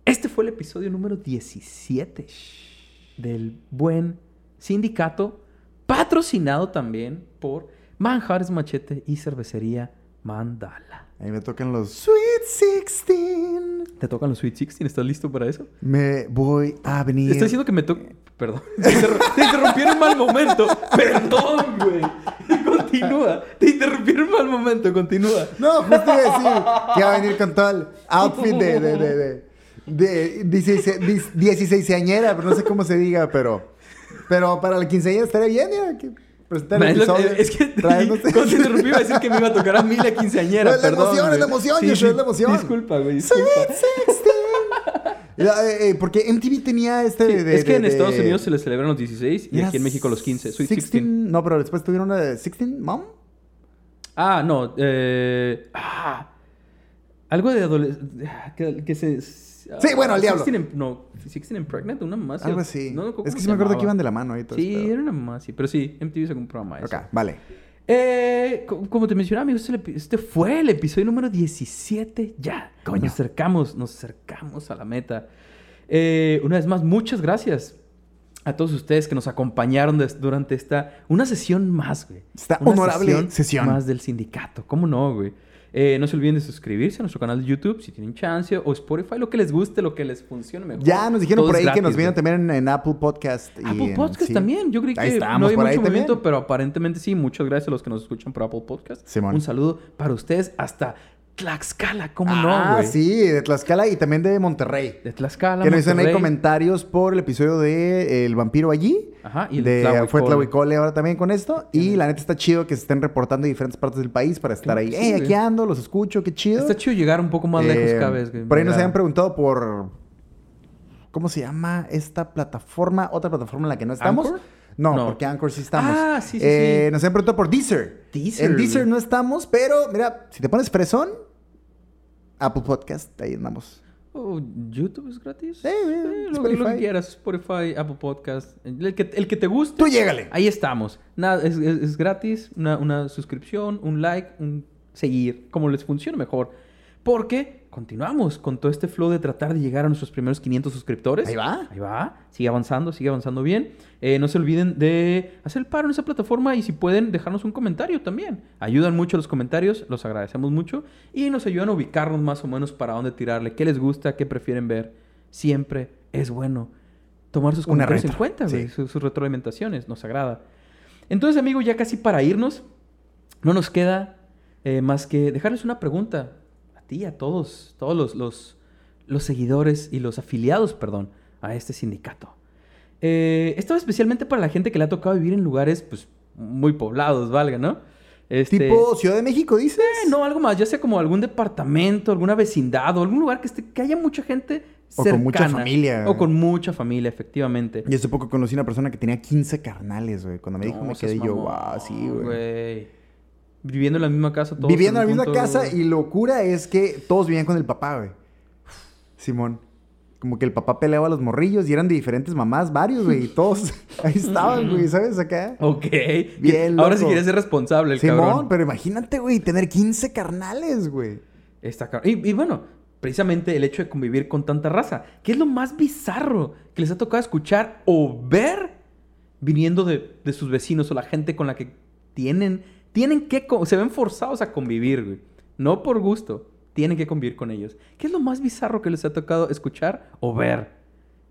este fue el episodio número 17 del buen sindicato, patrocinado también por Manjares Machete y Cervecería Mandala. Ahí me tocan los Sweet 16. ¿Te tocan los Sweet 16? ¿Estás listo para eso? Me voy a venir. Estoy diciendo que me toca... Perdón. [laughs] Te, interru- te interrumpí en un mal momento. Perdón, güey. [laughs] Continúa. Te interrumpí en un mal momento. Continúa. No, justo iba a decir que va a venir con todo el outfit de, de, de, de, de 16 dis- 16añera, pero no sé cómo se diga, pero, pero para la quinceañera estaría bien, mira, que presentar el episodio. es que [laughs] cuando te interrumpí iba a decir que me iba a tocar a mí la quinceañera. No, es la perdón, emoción, es la güey. emoción, Joshua, es la emoción. Disculpa, güey. Disculpa. Sweet 16. Ya, eh, eh, porque MTV tenía este Sí, de, es que de- en de- Estados Unidos se le celebran los 16 y era aquí en México los 15. Sweet 16. 16, No, pero después tuvieron una de 16 Mom. Ah, no. Eh, ah, algo de adolescente. Que, que se. Sí, bueno, al diablo. 16 and- no, 16 and Pregnant, una así. Algo así. No, ¿cómo es que sí me acuerdo que iban de la mano ahí todo Sí, era una mamá así. Pero sí, MTV sacó un programa de eso. Ok, vale. Eh, co- como te mencionaba, amigos, este, este fue el episodio número 17 ya. Coño. Nos acercamos, nos acercamos a la meta. Eh, una vez más, muchas gracias a todos ustedes que nos acompañaron des- durante esta... Una sesión más, güey. Esta Una honorable sesión. Más del sindicato. ¿Cómo no, güey? Eh, no se olviden de suscribirse a nuestro canal de YouTube si tienen chance o Spotify, lo que les guste, lo que les funcione mejor. Ya nos dijeron Todo por ahí que nos vieron también en, en Apple Podcast. y Apple Podcast también. Yo creí que no había mucho movimiento, también. pero aparentemente sí. Muchas gracias a los que nos escuchan por Apple Podcast. Simón. Un saludo para ustedes hasta Tlaxcala, ¿cómo ah, no, güey? sí, de Tlaxcala y también de Monterrey. De Tlaxcala, que nos hicieron ahí comentarios por el episodio de eh, El Vampiro allí. Ajá, y el de Tlahuicole. Fue Tlahuicole ahora también con esto. Y la neta está chido que se estén reportando de diferentes partes del país para estar ahí. sí, ¡Eh, aquí ando! Los escucho, qué chido. Está chido llegar un poco más lejos Eh, cada vez. Por ahí nos habían preguntado por. ¿Cómo se llama esta plataforma? Otra plataforma en la que no estamos. ¿Anchor? No, No. porque Anchor sí estamos. Ah, sí, sí, Eh, sí. Nos habían preguntado por Deezer. Deezer, En Deezer no estamos, pero mira, si te pones fresón, Apple Podcast, ahí andamos. Oh, ¿YouTube es gratis? Sí, güey, lo, lo que quieras. Spotify, Apple Podcast. El que, el que te guste. Tú llégale. Ahí estamos. Nada, es, es- es gratis. Una, una suscripción, un like, un seguir. Como les funcione mejor. Porque continuamos con todo este flow de tratar de llegar a nuestros primeros 500 suscriptores. Ahí va. Ahí va. Sigue avanzando, sigue avanzando bien. Eh, no se olviden de hacer el paro en esa plataforma y si pueden dejarnos un comentario también. Ayudan mucho los comentarios, los agradecemos mucho y nos ayudan a ubicarnos más o menos para dónde tirarle, qué les gusta, qué prefieren ver. Siempre es bueno tomar sus comentarios en cuenta, güey. sí. Sus, sus retroalimentaciones. Nos agrada. Entonces, amigo, ya casi para irnos, no nos queda eh, más que dejarles una pregunta ti, a todos, todos los, los, los seguidores y los afiliados, perdón, a este sindicato. Eh, esto especialmente para la gente que le ha tocado vivir en lugares, pues, muy poblados, valga, ¿no? Este, Tipo Ciudad de México, dices. eh, no, algo más, ya sea como algún departamento, alguna vecindad o algún lugar que, esté, que haya mucha gente O con mucha cercana. familia. O con mucha familia, efectivamente. Yo hace poco conocí una persona que tenía 15 carnales, güey. Cuando me dijo, me quedé yo, wow, sí, güey. Viviendo en la misma casa todos. Viviendo en la misma punto- casa y locura es que todos vivían con el papá, güey. Simón. Como que el papá peleaba a los morrillos y eran de diferentes mamás, varios, güey. Y todos [laughs] ahí estaban, güey, ¿sabes? Acá. Ok. Bien Ahora sí quiere ser responsable el Simón, cabrón. pero imagínate, güey, tener 15 carnales, güey. Está cabrón. Y, y bueno, precisamente el hecho de convivir con tanta raza. ¿Qué es lo más bizarro que les ha tocado escuchar o ver viniendo de, de sus vecinos o la gente con la que tienen, tienen que, se ven forzados a convivir, güey. No por gusto, tienen que convivir con ellos. ¿Qué es lo más bizarro que les ha tocado escuchar o ver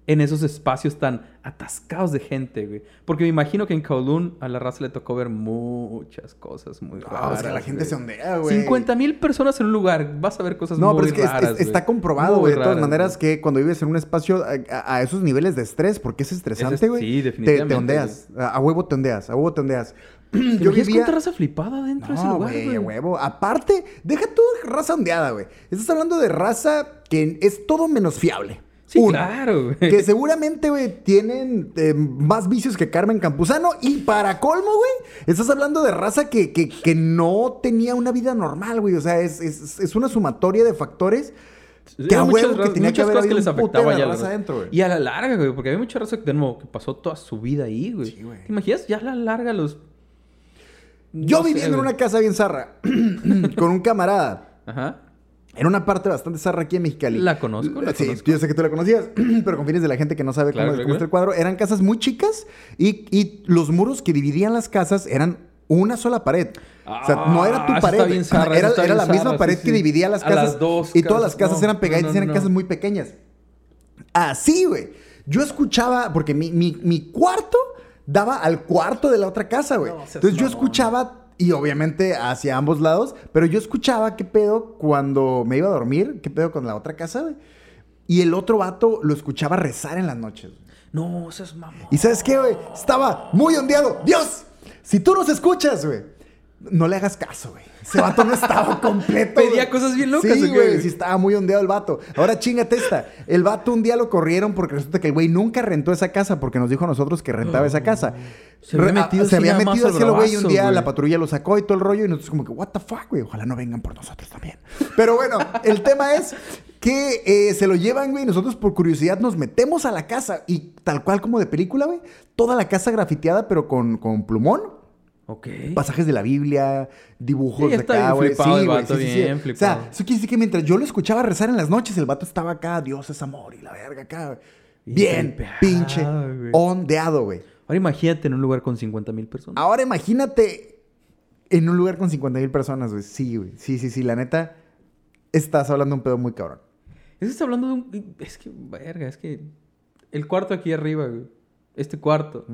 en esos espacios tan atascados de gente, güey? Porque me imagino que en Kowloon a la raza le tocó ver muchas cosas muy No, raras. o sea, la gente güey. se ondea, güey. 50 mil personas en un lugar, vas a ver cosas No, muy pero es que es- raras. es- güey. está comprobado, Muy güey. De todas raras, maneras, güey. que cuando vives en un espacio a, esos niveles de estrés, porque es estresante, Es- güey. sí, te- definitivamente, Te, ondeas. A, a huevo te ondeas. A huevo te ondeas. ¿Te [clears throat] Yo vivía. cuánta raza flipada dentro de ese lugar, güey, güey? huevo. Aparte, deja tú raza ondeada, güey. Estás hablando de raza que es todo menos fiable. Sí, Uno, claro, güey. Que seguramente, güey, tienen eh, más vicios que Carmen Campuzano. Y para colmo, güey, estás hablando de raza que, que- que no tenía una vida normal, güey. O sea, es, es- es una sumatoria de factores que a huevo que tenía que haber cosas que les afectaba ya raza. adentro, güey. Y a la larga, güey, porque había mucha raza que, de nuevo, que pasó toda su vida ahí, güey. Sí, güey. ¿Te imaginas? Ya a la larga los... Yo no sé, viviendo en una casa bien zarra, [clears throat] con un camarada. Ajá. En una parte bastante zarra aquí en Mexicali. La conozco, la sí, conozco. yo sé que tú la conocías, [clears throat] pero con fines de la gente que no sabe Claro, cómo, claro, cómo está el cuadro. Eran casas muy chicas y, y los muros que dividían las casas eran una sola pared. o sea, no era tu Ah, pared. bien era bien la misma pared sí, que dividía las casas. las dos y todas las casas. No, eran pegaditas no, eran casas muy pequeñas. Así, güey. Yo escuchaba, porque mi, mi- mi cuarto daba al cuarto de la otra casa, güey. No Entonces yo escuchaba, y obviamente hacia ambos lados, pero yo escuchaba qué pedo cuando me iba a dormir, qué pedo con la otra casa, güey. Y el otro vato lo escuchaba rezar en las noches. No, eso es mamón. ¿Y sabes qué, güey? Estaba muy ondeado. Dios, si tú nos escuchas, güey, no le hagas caso, güey. Ese vato no estaba [laughs] completo. Pedía cosas bien locas, Sí, ¿o qué, güey. Sí, estaba muy ondeado el vato. Ahora chingate esta. El vato un día lo corrieron porque resulta que el güey nunca rentó esa casa porque nos dijo a nosotros que rentaba esa casa. Se había metido ah, se había metido al hacia lo güey y un día la patrulla lo sacó y todo el rollo y nosotros como que, what the fuck, güey. Ojalá no vengan por nosotros también. Pero bueno, el tema es que eh, se lo llevan, güey. y Nosotros por curiosidad nos metemos a la casa y tal cual como de película, güey. Toda la casa grafiteada pero con, con plumón. Ok. Pasajes de la Biblia, dibujos Sí, de acá, bien güey. el güey, bien O sea, eso quiere decir que mientras yo lo escuchaba rezar en las noches, el vato estaba acá, Dios es amor y la verga acá. Bien, tripeado, pinche, güey. ondeado, güey. Ahora imagínate en un lugar con 50 mil personas. Ahora imagínate en un lugar con 50 mil personas, güey. Sí, güey. Sí, sí, sí. La neta, estás hablando de un pedo muy cabrón. Es que está hablando de un... Es que, verga, es que... El cuarto aquí arriba, güey. Este cuarto.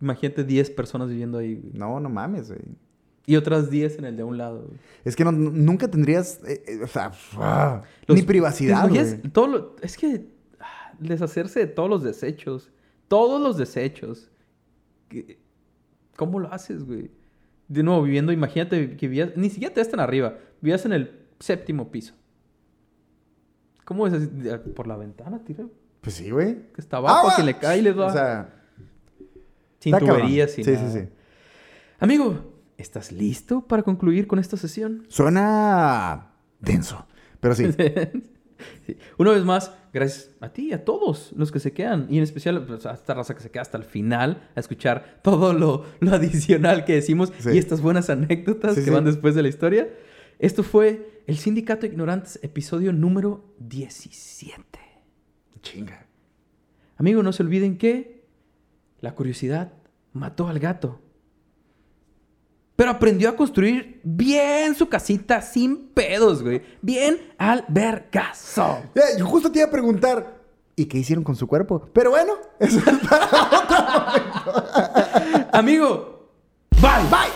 Imagínate 10 personas viviendo ahí, güey. No, no mames, güey. Y otras 10 en el de un lado, güey. Es que no- nunca tendrías, eh, eh, o sea, ah, Los- ni privacidad, ¿te imaginas güey. todo lo- es que ah, deshacerse de todos los desechos. Todos los desechos. Que- ¿Cómo lo haces, güey? De nuevo, viviendo, imagínate que vivías... Ni siquiera te tan arriba. Vivías en el séptimo piso. ¿Cómo es así? Por la ventana, tira. Pues sí, güey. Que está abajo, Ah, quien le cae y le da. O sea, sin está tuberías, sin Sí, nada. sí, sí. Amigo, ¿estás listo para concluir con esta sesión? Suena denso, pero sí. [laughs] Sí. Una vez más, gracias a ti y a todos los que se quedan. Y en especial pues, a esta raza que se queda hasta el final a escuchar todo lo, lo adicional que decimos Sí. y estas buenas anécdotas Sí, que van después de la historia. Esto fue el Sindicato de Ignorantes, episodio número 17. Chinga. Amigo, no se olviden que la curiosidad mató al gato. Pero aprendió a construir bien su casita sin pedos, güey. Bien al vergazo. Eh, yo justo te iba a preguntar, ¿Y qué hicieron con su cuerpo? Pero bueno, [laughs] eso es para otro momento. Amigo, bye. Bye.